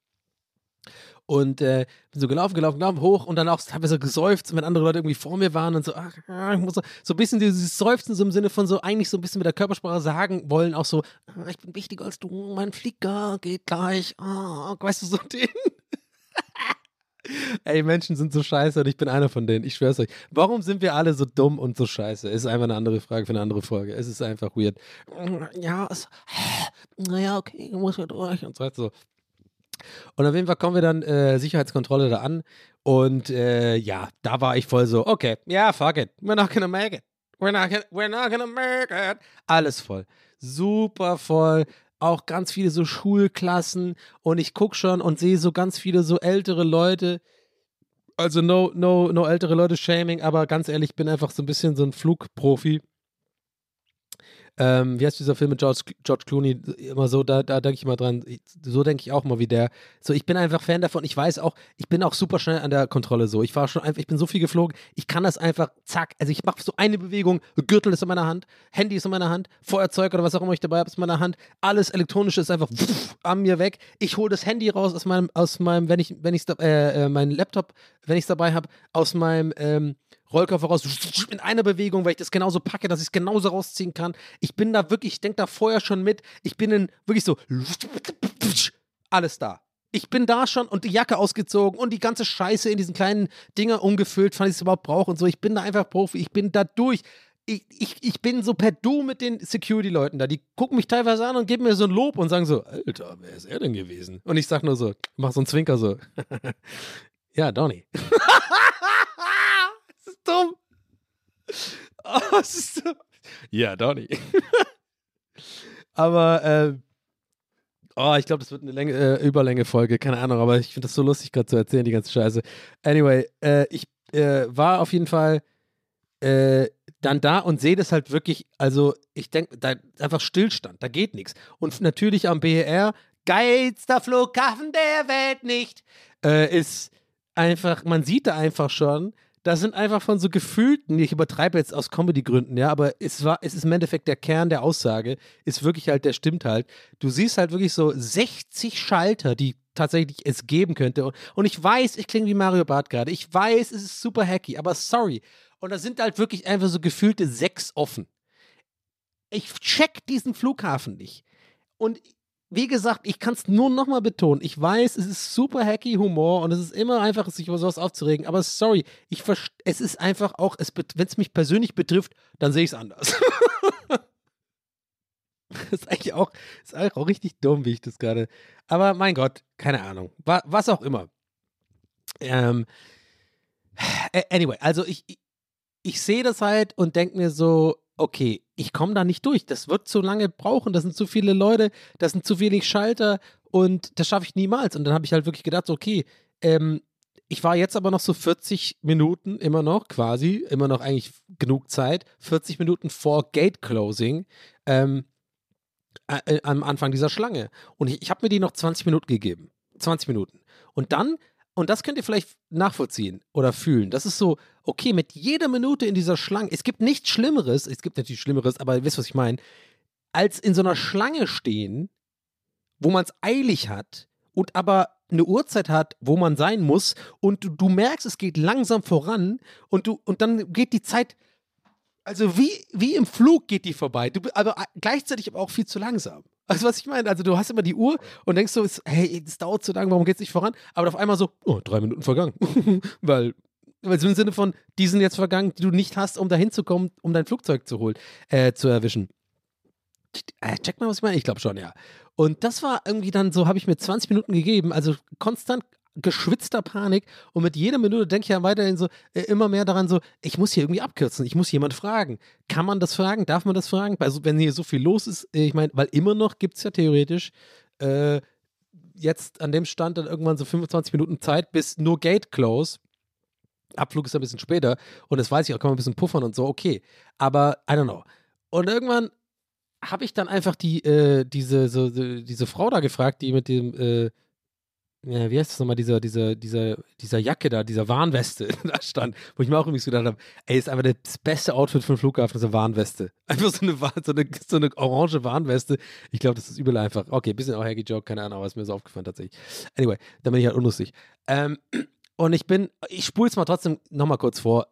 Und äh, bin so gelaufen, gelaufen, gelaufen, hoch und dann auch teilweise gesäuft, wenn andere Leute irgendwie vor mir waren und so, ach, ich muss so, so ein bisschen dieses Seufzen so im Sinne von so eigentlich so ein bisschen mit der Körpersprache sagen wollen, auch so, ah, ich bin wichtiger als du, mein Flieger geht gleich, ah, weißt du, so [LAUGHS] den. Ey, Menschen sind so scheiße und ich bin einer von denen. Ich schwör's euch. Warum sind wir alle so dumm und so scheiße? Ist einfach eine andere Frage für eine andere Folge. Es ist einfach weird. Ja, es, naja, okay, muss ja durch und so. so. Und auf jeden Fall kommen wir dann äh, Sicherheitskontrolle da an. Und äh, ja, da war ich voll so, okay, ja, yeah, fuck it. We're not gonna make it. We're not, gonna, we're not gonna make it. Alles voll. Super voll. Auch ganz viele so Schulklassen. Und ich gucke schon und sehe so ganz viele so ältere Leute. Also no, no, no ältere Leute Shaming, aber ganz ehrlich, ich bin einfach so ein bisschen so ein Flugprofi. Ähm, wie heißt dieser Film mit George, George Clooney? Immer so, da, da denke ich mal dran. So denke ich auch mal wie der. So, ich bin einfach Fan davon. Ich weiß auch, ich bin auch super schnell an der Kontrolle so. Ich war schon einfach, ich bin so viel geflogen. Ich kann das einfach, zack. Also ich mache so eine Bewegung, Gürtel ist in meiner Hand, Handy ist in meiner Hand, Feuerzeug oder was auch immer ich dabei habe, ist in meiner Hand. Alles Elektronische ist einfach pff, an mir weg. Ich hole das Handy raus aus meinem, aus meinem, wenn ich, wenn ich äh, äh, meinen Laptop, wenn ich es dabei habe, aus meinem ähm, Rollkoffer raus, in einer Bewegung, weil ich das genauso packe, dass ich es genauso rausziehen kann. Ich bin da wirklich, ich denke da vorher schon mit. Ich bin in wirklich so, alles da. Ich bin da schon und die Jacke ausgezogen und die ganze Scheiße in diesen kleinen Dinger umgefüllt, falls ich es überhaupt brauche und so. Ich bin da einfach Profi, ich bin da durch. Ich, ich, ich bin so per Du mit den Security-Leuten da. Die gucken mich teilweise an und geben mir so ein Lob und sagen so, Alter, wer ist er denn gewesen? Und ich sag nur so, mach so einen Zwinker so. [LAUGHS] ja, Donny. [LAUGHS] dumm. [LAUGHS] Oh, es ist dumm. Ja, Donny. [LAUGHS] aber, äh, oh, ich glaube, das wird eine Länge, äh, Überlänge-Folge, keine Ahnung, aber ich finde das so lustig gerade zu erzählen, die ganze Scheiße. Anyway, äh, ich äh, war auf jeden Fall äh, dann da und sehe das halt wirklich, also ich denke, da einfach Stillstand, da geht nichts. Und natürlich am BER, geilster Flughafen der Welt nicht, äh, ist einfach, man sieht da einfach schon, das sind einfach von so gefühlten, ich übertreibe jetzt aus Comedy-Gründen, ja, aber es war, es ist im Endeffekt der Kern der Aussage, ist wirklich halt, der stimmt halt. Du siehst halt wirklich so 60 Schalter, die tatsächlich es geben könnte. Und ich weiß, ich klinge wie Mario Barth gerade. Ich weiß, es ist super hacky, aber sorry. Und da sind halt wirklich einfach so gefühlte sechs offen. Ich check diesen Flughafen nicht. Und wie gesagt, ich kann es nur nochmal betonen. Ich weiß, es ist super hacky Humor und es ist immer einfach, sich über sowas aufzuregen. Aber sorry, ich es ist einfach auch, wenn es mich persönlich betrifft, dann sehe ich es anders. das [LAUGHS] ist eigentlich auch, ist eigentlich auch richtig dumm, wie ich das gerade. Aber mein Gott, keine Ahnung. Was auch immer. Ähm, anyway, also ich, ich, ich sehe das halt und denke mir so, okay, ich komme da nicht durch. Das wird zu lange brauchen. Das sind zu viele Leute, das sind zu wenig Schalter und das schaffe ich niemals. Und dann habe ich halt wirklich gedacht, okay, ähm, ich war jetzt aber noch so 40 Minuten immer noch quasi, immer noch eigentlich genug Zeit, 40 Minuten vor Gate Closing ähm, äh, am Anfang dieser Schlange. Und ich, ich habe mir die noch 20 Minuten gegeben. 20 Minuten. Und dann und das könnt ihr vielleicht nachvollziehen oder fühlen. Das ist so, okay, mit jeder Minute in dieser Schlange, es gibt nichts Schlimmeres, es gibt natürlich Schlimmeres, aber ihr wisst, was ich meine, als in so einer Schlange stehen, wo man es eilig hat und aber eine Uhrzeit hat, wo man sein muss und du, du merkst, es geht langsam voran und du und dann geht die Zeit also wie, wie im Flug geht die vorbei, du, aber gleichzeitig aber auch viel zu langsam. Also was ich meine, also du hast immer die Uhr und denkst so, hey, das dauert zu lange, warum geht es nicht voran? Aber auf einmal so, oh, drei Minuten vergangen. [LAUGHS] weil, weil so im Sinne von, die sind jetzt vergangen, die du nicht hast, um da hinzukommen, um dein Flugzeug zu holen, äh, zu erwischen. Äh, check mal, was ich meine. Ich glaube schon, ja. Und das war irgendwie dann so, habe ich mir 20 Minuten gegeben, also konstant geschwitzter Panik und mit jeder Minute denke ich ja weiterhin so äh, immer mehr daran so, ich muss hier irgendwie abkürzen, ich muss jemand fragen. Kann man das fragen? Darf man das fragen? Also wenn hier so viel los ist, äh, ich meine, weil immer noch gibt es ja theoretisch äh, jetzt an dem Stand dann irgendwann so 25 Minuten Zeit bis nur Gate Close. Abflug ist ein bisschen später und das weiß ich auch, kann man ein bisschen puffern und so, okay. Aber I don't know. Und irgendwann habe ich dann einfach die, äh, diese, so, diese Frau da gefragt, die mit dem, äh, wie heißt das nochmal, dieser, dieser, dieser, dieser Jacke da, dieser Warnweste [LAUGHS] da stand, wo ich mir auch irgendwie so gedacht habe, ey, ist einfach das beste Outfit für den Flughafen, diese Warnweste. [LAUGHS] Einfach so eine, so eine, so eine orange Warnweste. Ich glaube, das ist übel einfach. Okay, bisschen auch Haggy Joke, keine Ahnung, aber ist mir so aufgefallen tatsächlich. Anyway, da bin ich halt unlustig. Ähm, [CLEARS THROAT] und ich bin, ich spule es mal trotzdem nochmal kurz vor,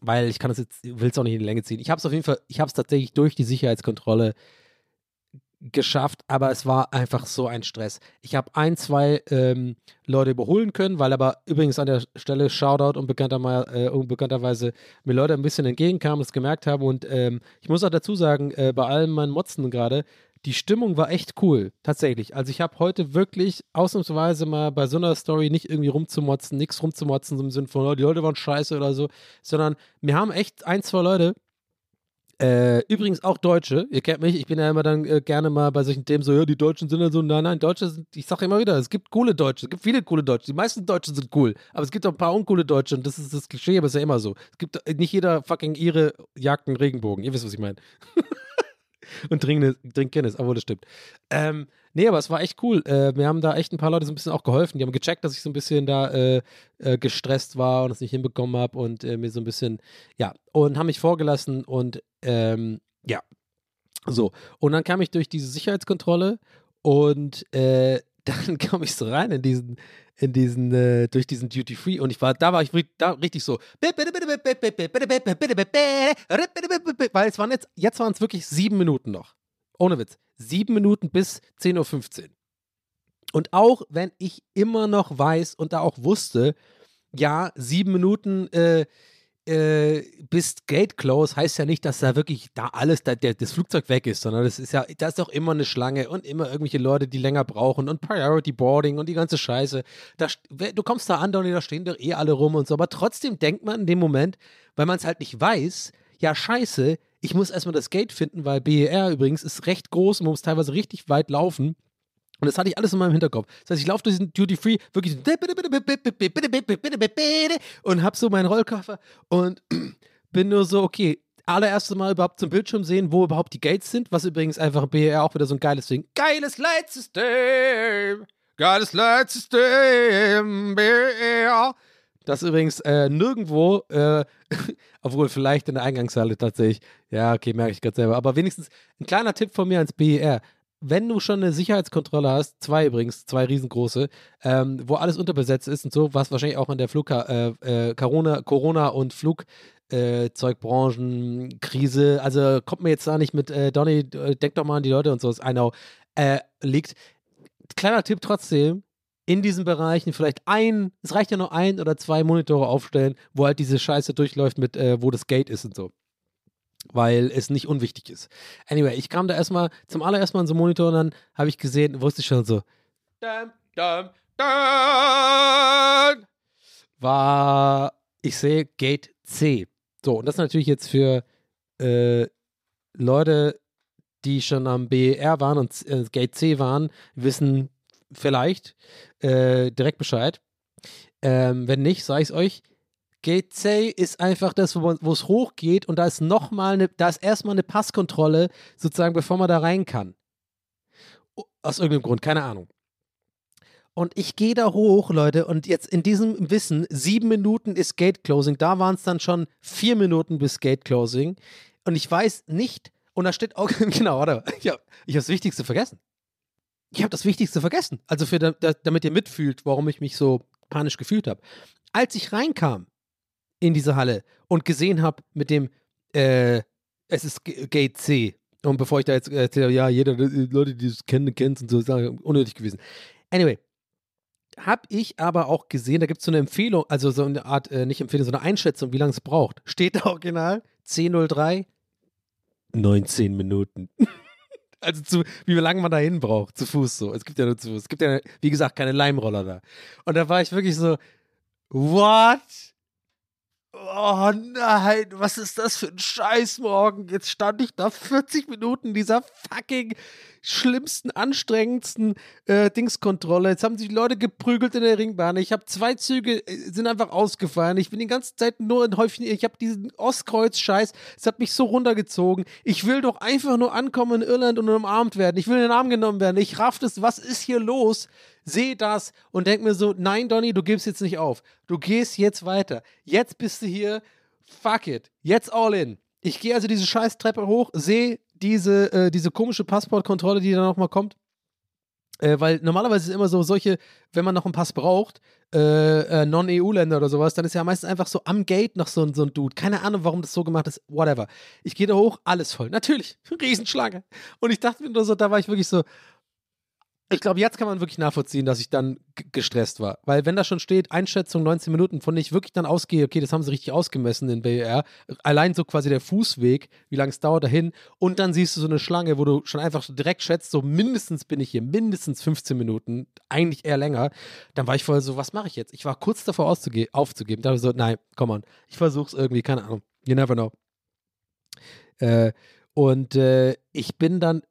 weil ich kann es jetzt, will es auch nicht in die Länge ziehen. Ich habe es auf jeden Fall, ich habe es tatsächlich durch die Sicherheitskontrolle geschafft, aber es war einfach so ein Stress. Ich habe ein, zwei ähm, Leute überholen können, weil aber übrigens an der Stelle Shoutout und bekannterweise, äh, unbekannterweise mir Leute ein bisschen entgegenkamen, das gemerkt haben und ähm, ich muss auch dazu sagen, äh, bei allem meinen Motzen gerade, die Stimmung war echt cool, tatsächlich. Also ich habe heute wirklich ausnahmsweise mal bei so einer Story nicht irgendwie rumzumotzen, nichts rumzumotzen, so im Sinne von, oh, die Leute waren scheiße oder so, sondern mir haben echt ein, zwei Leute äh, übrigens auch Deutsche, ihr kennt mich, ich bin ja immer dann äh, gerne mal bei solchen Themen so, ja, die Deutschen sind ja so, nein, nein, Deutsche sind, ich sage immer wieder, es gibt coole Deutsche, es gibt viele coole Deutsche, die meisten Deutschen sind cool, aber es gibt auch ein paar uncoole Deutsche und das ist das Klischee, aber es ist ja immer so. Es gibt, äh, nicht jeder fucking ihre jagt einen Regenbogen, ihr wisst, was ich meine. [LAUGHS] und trinken Guinness, obwohl das stimmt. Ähm, nee, aber es war echt cool. Äh, mir haben da echt ein paar Leute so ein bisschen auch geholfen. Die haben gecheckt, dass ich so ein bisschen da äh, äh, gestresst war und es nicht hinbekommen habe und äh, mir so ein bisschen, ja, und haben mich vorgelassen und ähm, ja, so. Und dann kam ich durch diese Sicherheitskontrolle und äh, dann kam ich so rein in diesen, in diesen, äh, durch diesen Duty Free und ich war, da war ich da richtig so, weil es waren jetzt, jetzt waren es wirklich sieben Minuten noch. Ohne Witz. Sieben Minuten bis 10.15 Uhr. Und auch wenn ich immer noch weiß und da auch wusste, ja, sieben Minuten äh, äh, bis Gate Close heißt ja nicht, dass da wirklich da alles, da, der, das Flugzeug weg ist, sondern das ist ja, da ist doch immer eine Schlange und immer irgendwelche Leute, die länger brauchen und Priority Boarding und die ganze Scheiße. Da, du kommst da an und da stehen doch eh alle rum und so, aber trotzdem denkt man in dem Moment, weil man es halt nicht weiß, ja scheiße, ich muss erstmal das Gate finden, weil BER übrigens ist recht groß und man muss teilweise richtig weit laufen. Und das hatte ich alles in meinem Hinterkopf. Das heißt, ich laufe durch diesen Duty Free wirklich und hab so meinen Rollkoffer und bin nur so, okay, allererste Mal überhaupt zum Bildschirm sehen, wo überhaupt die Gates sind, was übrigens einfach BR auch wieder so ein geiles Ding. Geiles Leitsystem! Geiles Leitsystem! BR! Das übrigens äh, nirgendwo, äh, [LAUGHS] obwohl vielleicht in der Eingangshalle tatsächlich, ja, okay, merke ich gerade selber, aber wenigstens ein kleiner Tipp von mir ans BER wenn du schon eine Sicherheitskontrolle hast, zwei übrigens, zwei riesengroße, ähm, wo alles unterbesetzt ist und so, was wahrscheinlich auch an der Flug äh, äh, Corona, Corona und Flugzeugbranchenkrise, also kommt mir jetzt da nicht mit äh, Donny, äh, denk doch mal an die Leute und so, I know, äh, liegt. Kleiner Tipp trotzdem, in diesen Bereichen vielleicht ein, es reicht ja nur ein oder zwei Monitore aufstellen, wo halt diese Scheiße durchläuft mit, äh, wo das Gate ist und so weil es nicht unwichtig ist. Anyway, ich kam da erstmal zum allerersten Mal in so einen Monitor und dann habe ich gesehen, wusste ich schon so, dum, dum, dum, war, ich sehe Gate C. So, und das natürlich jetzt für äh, Leute, die schon am BER waren und äh, Gate C waren, wissen vielleicht äh, direkt Bescheid. Ähm, wenn nicht, sage ich es euch. Gate C ist einfach das, wo es hochgeht und da ist nochmal eine, da ist erstmal eine Passkontrolle, sozusagen, bevor man da rein kann. Aus irgendeinem Grund, keine Ahnung. Und ich gehe da hoch, Leute, und jetzt in diesem Wissen, sieben Minuten ist Gate Closing, da waren es dann schon vier Minuten bis Gate Closing. Und ich weiß nicht, und da steht auch, [LAUGHS] genau, warte, ich habe hab das Wichtigste vergessen. Ich habe das Wichtigste vergessen. Also für, da, da, damit ihr mitfühlt, warum ich mich so panisch gefühlt habe. Als ich reinkam in diese Halle und gesehen habe mit dem, äh, es ist Gate C. Und bevor ich da jetzt erzähle, ja, jeder, die Leute, die das kennen, kennt und so, ist unnötig gewesen. Anyway, habe ich aber auch gesehen, da gibt es so eine Empfehlung, also so eine Art, äh, nicht Empfehlung, so eine Einschätzung, wie lange es braucht. Steht da original 10.03, 19 Minuten. Also zu, wie lange man dahin braucht, zu Fuß so. Es gibt ja nur zu Fuß. Es gibt ja, wie gesagt, keine Leimroller da. Und da war ich wirklich so, what? Oh nein, was ist das für ein Scheiß morgen? Jetzt stand ich da 40 Minuten in dieser fucking schlimmsten, anstrengendsten äh, Dingskontrolle. Jetzt haben sich Leute geprügelt in der Ringbahn. Ich habe zwei Züge, äh, sind einfach ausgefallen. Ich bin die ganze Zeit nur in Häufchen. Ich habe diesen Ostkreuz-Scheiß. Es hat mich so runtergezogen. Ich will doch einfach nur ankommen in Irland und umarmt werden. Ich will in den Arm genommen werden. Ich raff das. Was ist hier los? Sehe das und denk mir so: Nein, Donny, du gibst jetzt nicht auf. Du gehst jetzt weiter. Jetzt bist du hier. Fuck it. Jetzt all in. Ich gehe also diese scheiß Treppe hoch, sehe diese, äh, diese komische Passportkontrolle, die da nochmal kommt. Äh, weil normalerweise ist es immer so, solche, wenn man noch einen Pass braucht, äh, äh, Non-EU-Länder oder sowas, dann ist ja meistens einfach so am Gate noch so, so ein Dude. Keine Ahnung, warum das so gemacht ist, whatever. Ich gehe da hoch, alles voll. Natürlich, [LAUGHS] Riesenschlange. Und ich dachte mir nur so, da war ich wirklich so, ich glaube, jetzt kann man wirklich nachvollziehen, dass ich dann gestresst war. Weil wenn da schon steht, Einschätzung 19 Minuten, von denen ich wirklich dann ausgehe, okay, das haben sie richtig ausgemessen in BER, allein so quasi der Fußweg, wie lange es dauert dahin, und dann siehst du so eine Schlange, wo du schon einfach so direkt schätzt, so mindestens bin ich hier, mindestens 15 Minuten, eigentlich eher länger, dann war ich voll so, was mache ich jetzt? Ich war kurz davor aufzugeben, da habe ich so, nein, komm on, ich versuch's irgendwie, keine Ahnung, you never know. Äh, und äh, ich bin dann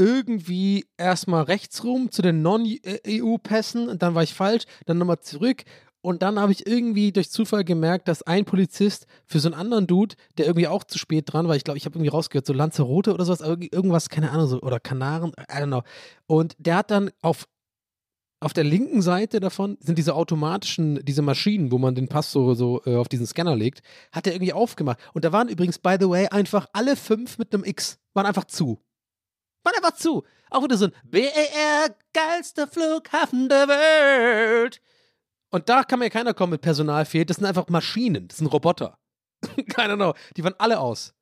irgendwie erstmal rechts rum zu den Non-EU-Pässen und dann war ich falsch, dann nochmal zurück und dann habe ich irgendwie durch Zufall gemerkt, dass ein Polizist für so einen anderen Dude, der irgendwie auch zu spät dran war, ich glaube, ich habe irgendwie rausgehört, so Lanzarote oder sowas, irg- irgendwas, keine Ahnung, so, oder Kanaren, I don't know. Und der hat dann auf auf der linken Seite davon sind diese automatischen, diese Maschinen, wo man den Pass so, so äh, auf diesen Scanner legt, hat er irgendwie aufgemacht. Und da waren übrigens, by the way, einfach alle fünf mit einem X, waren einfach zu. Waren einfach zu. Auch wieder so ein BER, geilster Flughafen der Welt. Und da kann mir keiner kommen mit Personal fehlt. Das sind einfach Maschinen, das sind Roboter. [LAUGHS] Keine Ahnung, die waren alle aus.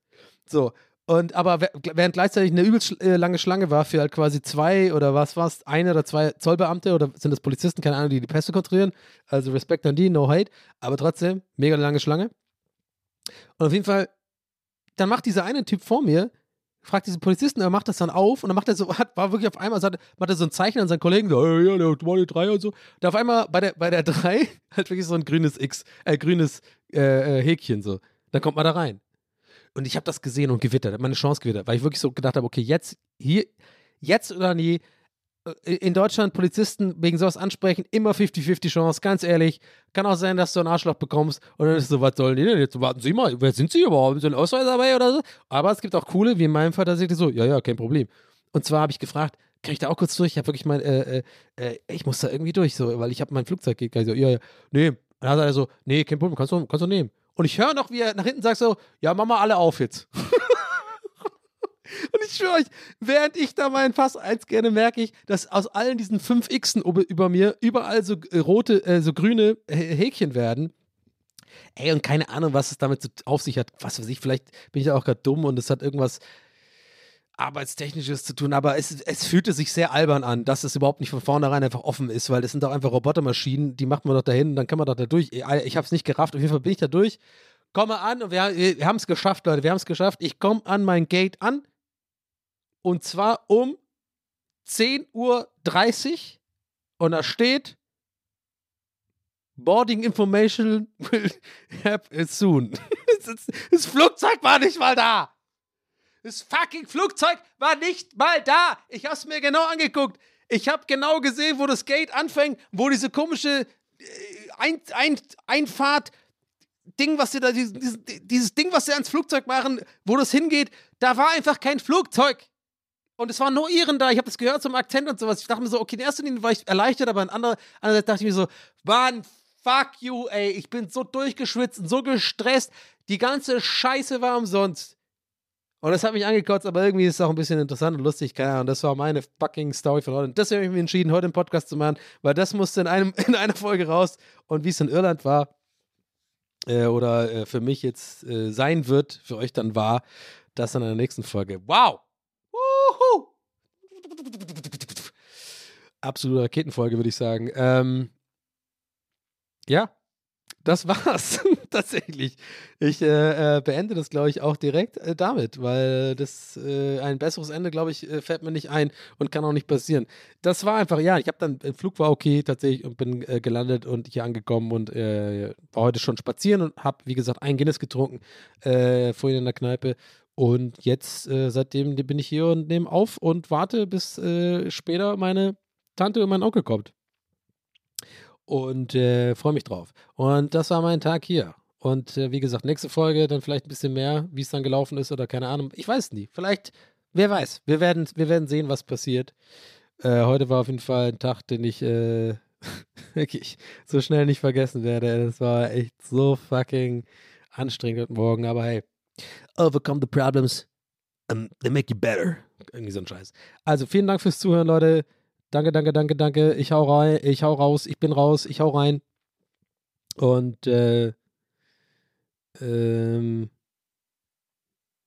So. Und aber während gleichzeitig eine übelst äh, lange Schlange war für halt quasi zwei oder was war's, eine oder zwei Zollbeamte oder sind das Polizisten, keine Ahnung, die die Pässe kontrollieren. Also Respekt an die, no hate. Aber trotzdem, mega lange Schlange. Und auf jeden Fall, dann macht dieser eine Typ vor mir, fragt diesen Polizisten, er macht das dann auf und dann macht er so, [LAUGHS] hat, war wirklich auf einmal, sagt, macht er so ein Zeichen an seinen Kollegen, so, hey, ja, der war die drei und so. Da auf einmal bei der, bei der drei [LAUGHS] halt wirklich so ein grünes X, äh, grünes äh, äh, Häkchen so. Dann kommt man da rein. Und ich habe das gesehen und gewittert, hab meine Chance gewittert, weil ich wirklich so gedacht habe, okay, jetzt, hier, jetzt oder nie, in Deutschland Polizisten wegen sowas ansprechen, immer 50-50 Chance, ganz ehrlich. Kann auch sein, dass du einen Arschloch bekommst und dann ist so, was sollen die denn jetzt? Warten Sie mal, wer sind Sie überhaupt? Sie einen Ausweis dabei oder so? Aber es gibt auch coole, wie in meinem Fall, sagt so, ja, ja, kein Problem. Und zwar habe ich gefragt, kann ich da auch kurz durch? Ich habe wirklich mein, äh, äh, äh, ich muss da irgendwie durch, so, weil ich habe mein Flugzeug geht. So, ja, ja, nee. Und dann hat er so, nee, kein Problem, kannst du, kannst du nehmen. Und ich höre noch, wie er nach hinten sagt so, ja, mach mal alle auf jetzt. [LAUGHS] Und ich schwöre euch, während ich da meinen Pass einscanne, merke ich, dass aus allen diesen fünf Xen über mir überall so äh, rote, äh, so grüne Hä- Häkchen werden. Ey, und keine Ahnung, was es damit auf sich hat. Was weiß ich, vielleicht bin ich ja auch gerade dumm und es hat irgendwas Arbeitstechnisches zu tun, aber es, es fühlte sich sehr albern an, dass es überhaupt nicht von vornherein einfach offen ist, weil das sind doch einfach Robotermaschinen, die macht man doch dahin, dann kann man doch da durch. Ich, habe es nicht gerafft, auf jeden Fall bin ich da durch, komme an und wir, wir haben es geschafft, Leute, wir haben es geschafft. Ich komme an mein Gate an und zwar um 10.30 Uhr und da steht Boarding Information will [LAUGHS] happen soon. [LAUGHS] das, Flugzeug war nicht mal da. Das fucking Flugzeug war nicht mal da. Ich hab's mir genau angeguckt. Ich hab genau gesehen, wo das Gate anfängt, wo diese komische äh, ein, ein, Einfahrt Ding, was sie da, dieses- dieses Ding, was sie ans Flugzeug machen, wo das hingeht, da war einfach kein Flugzeug. Und es waren nur Iren da. Ich habe das gehört zum Akzent und sowas. Ich dachte mir so, okay, in erster Linie war ich erleichtert, aber in anderer, andererseits dachte ich mir so, Mann, fuck you, ey. Ich bin so durchgeschwitzt und so gestresst. Die ganze Scheiße war umsonst. Und das hat mich angekotzt, aber irgendwie ist es auch ein bisschen interessant und lustig. Keine Ahnung, das war meine fucking Story von heute. Und deswegen habe ich mich entschieden, heute einen Podcast zu machen, weil das musste in, einem, [LAUGHS] in einer Folge raus. Und wie es in Irland war, äh, oder äh, für mich jetzt äh, sein wird, für euch dann war, das dann in der nächsten Folge. Wow! Absolute Raketenfolge, würde ich sagen. Ähm, ja, das [LAUGHS] war's tatsächlich. Ich äh, äh, beende das, glaube ich, auch direkt äh, damit, weil das äh, ein besseres Ende, glaube ich, äh, fällt mir nicht ein und kann auch nicht passieren. Das war einfach, ja, ich habe dann, der Flug war okay tatsächlich und bin äh, gelandet und hier angekommen und äh, war heute schon spazieren und habe, wie gesagt, ein Guinness getrunken, äh, vorhin in der Kneipe Und jetzt, äh, seitdem bin ich hier und nehme auf und warte, bis äh, später meine Tante und mein Onkel kommt. Und äh, freue mich drauf. Und das war mein Tag hier. Und äh, wie gesagt, nächste Folge dann vielleicht ein bisschen mehr, wie es dann gelaufen ist oder keine Ahnung. Ich weiß nie. Vielleicht, wer weiß. Wir werden, wir werden sehen, was passiert. Äh, heute war auf jeden Fall ein Tag, den ich äh, [LAUGHS] wirklich so schnell nicht vergessen werde. Es war echt so fucking anstrengend heute Morgen. Aber hey, overcome the problems. Um, they make you better. Irgendwie so ein Scheiß. Also vielen Dank fürs Zuhören, Leute. Danke, danke, danke, danke. Ich hau rein, ich hau raus, ich bin raus, ich hau rein. Und äh, ähm,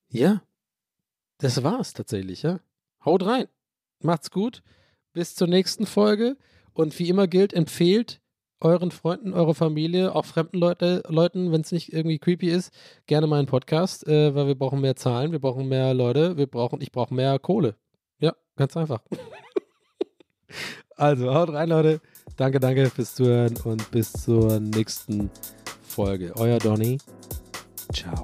ja, das war's tatsächlich, ja. Haut rein. Macht's gut. Bis zur nächsten Folge. Und wie immer gilt, empfehlt euren Freunden, eurer Familie, auch fremden Leute, Leuten, wenn es nicht irgendwie creepy ist, gerne meinen Podcast, äh, weil wir brauchen mehr Zahlen, wir brauchen mehr Leute, wir brauchen, ich brauche mehr Kohle. Ja, ganz einfach. [LAUGHS] also, haut rein, Leute. Danke, danke fürs Zuhören und bis zur nächsten Folge. Euer Donny. Ciao.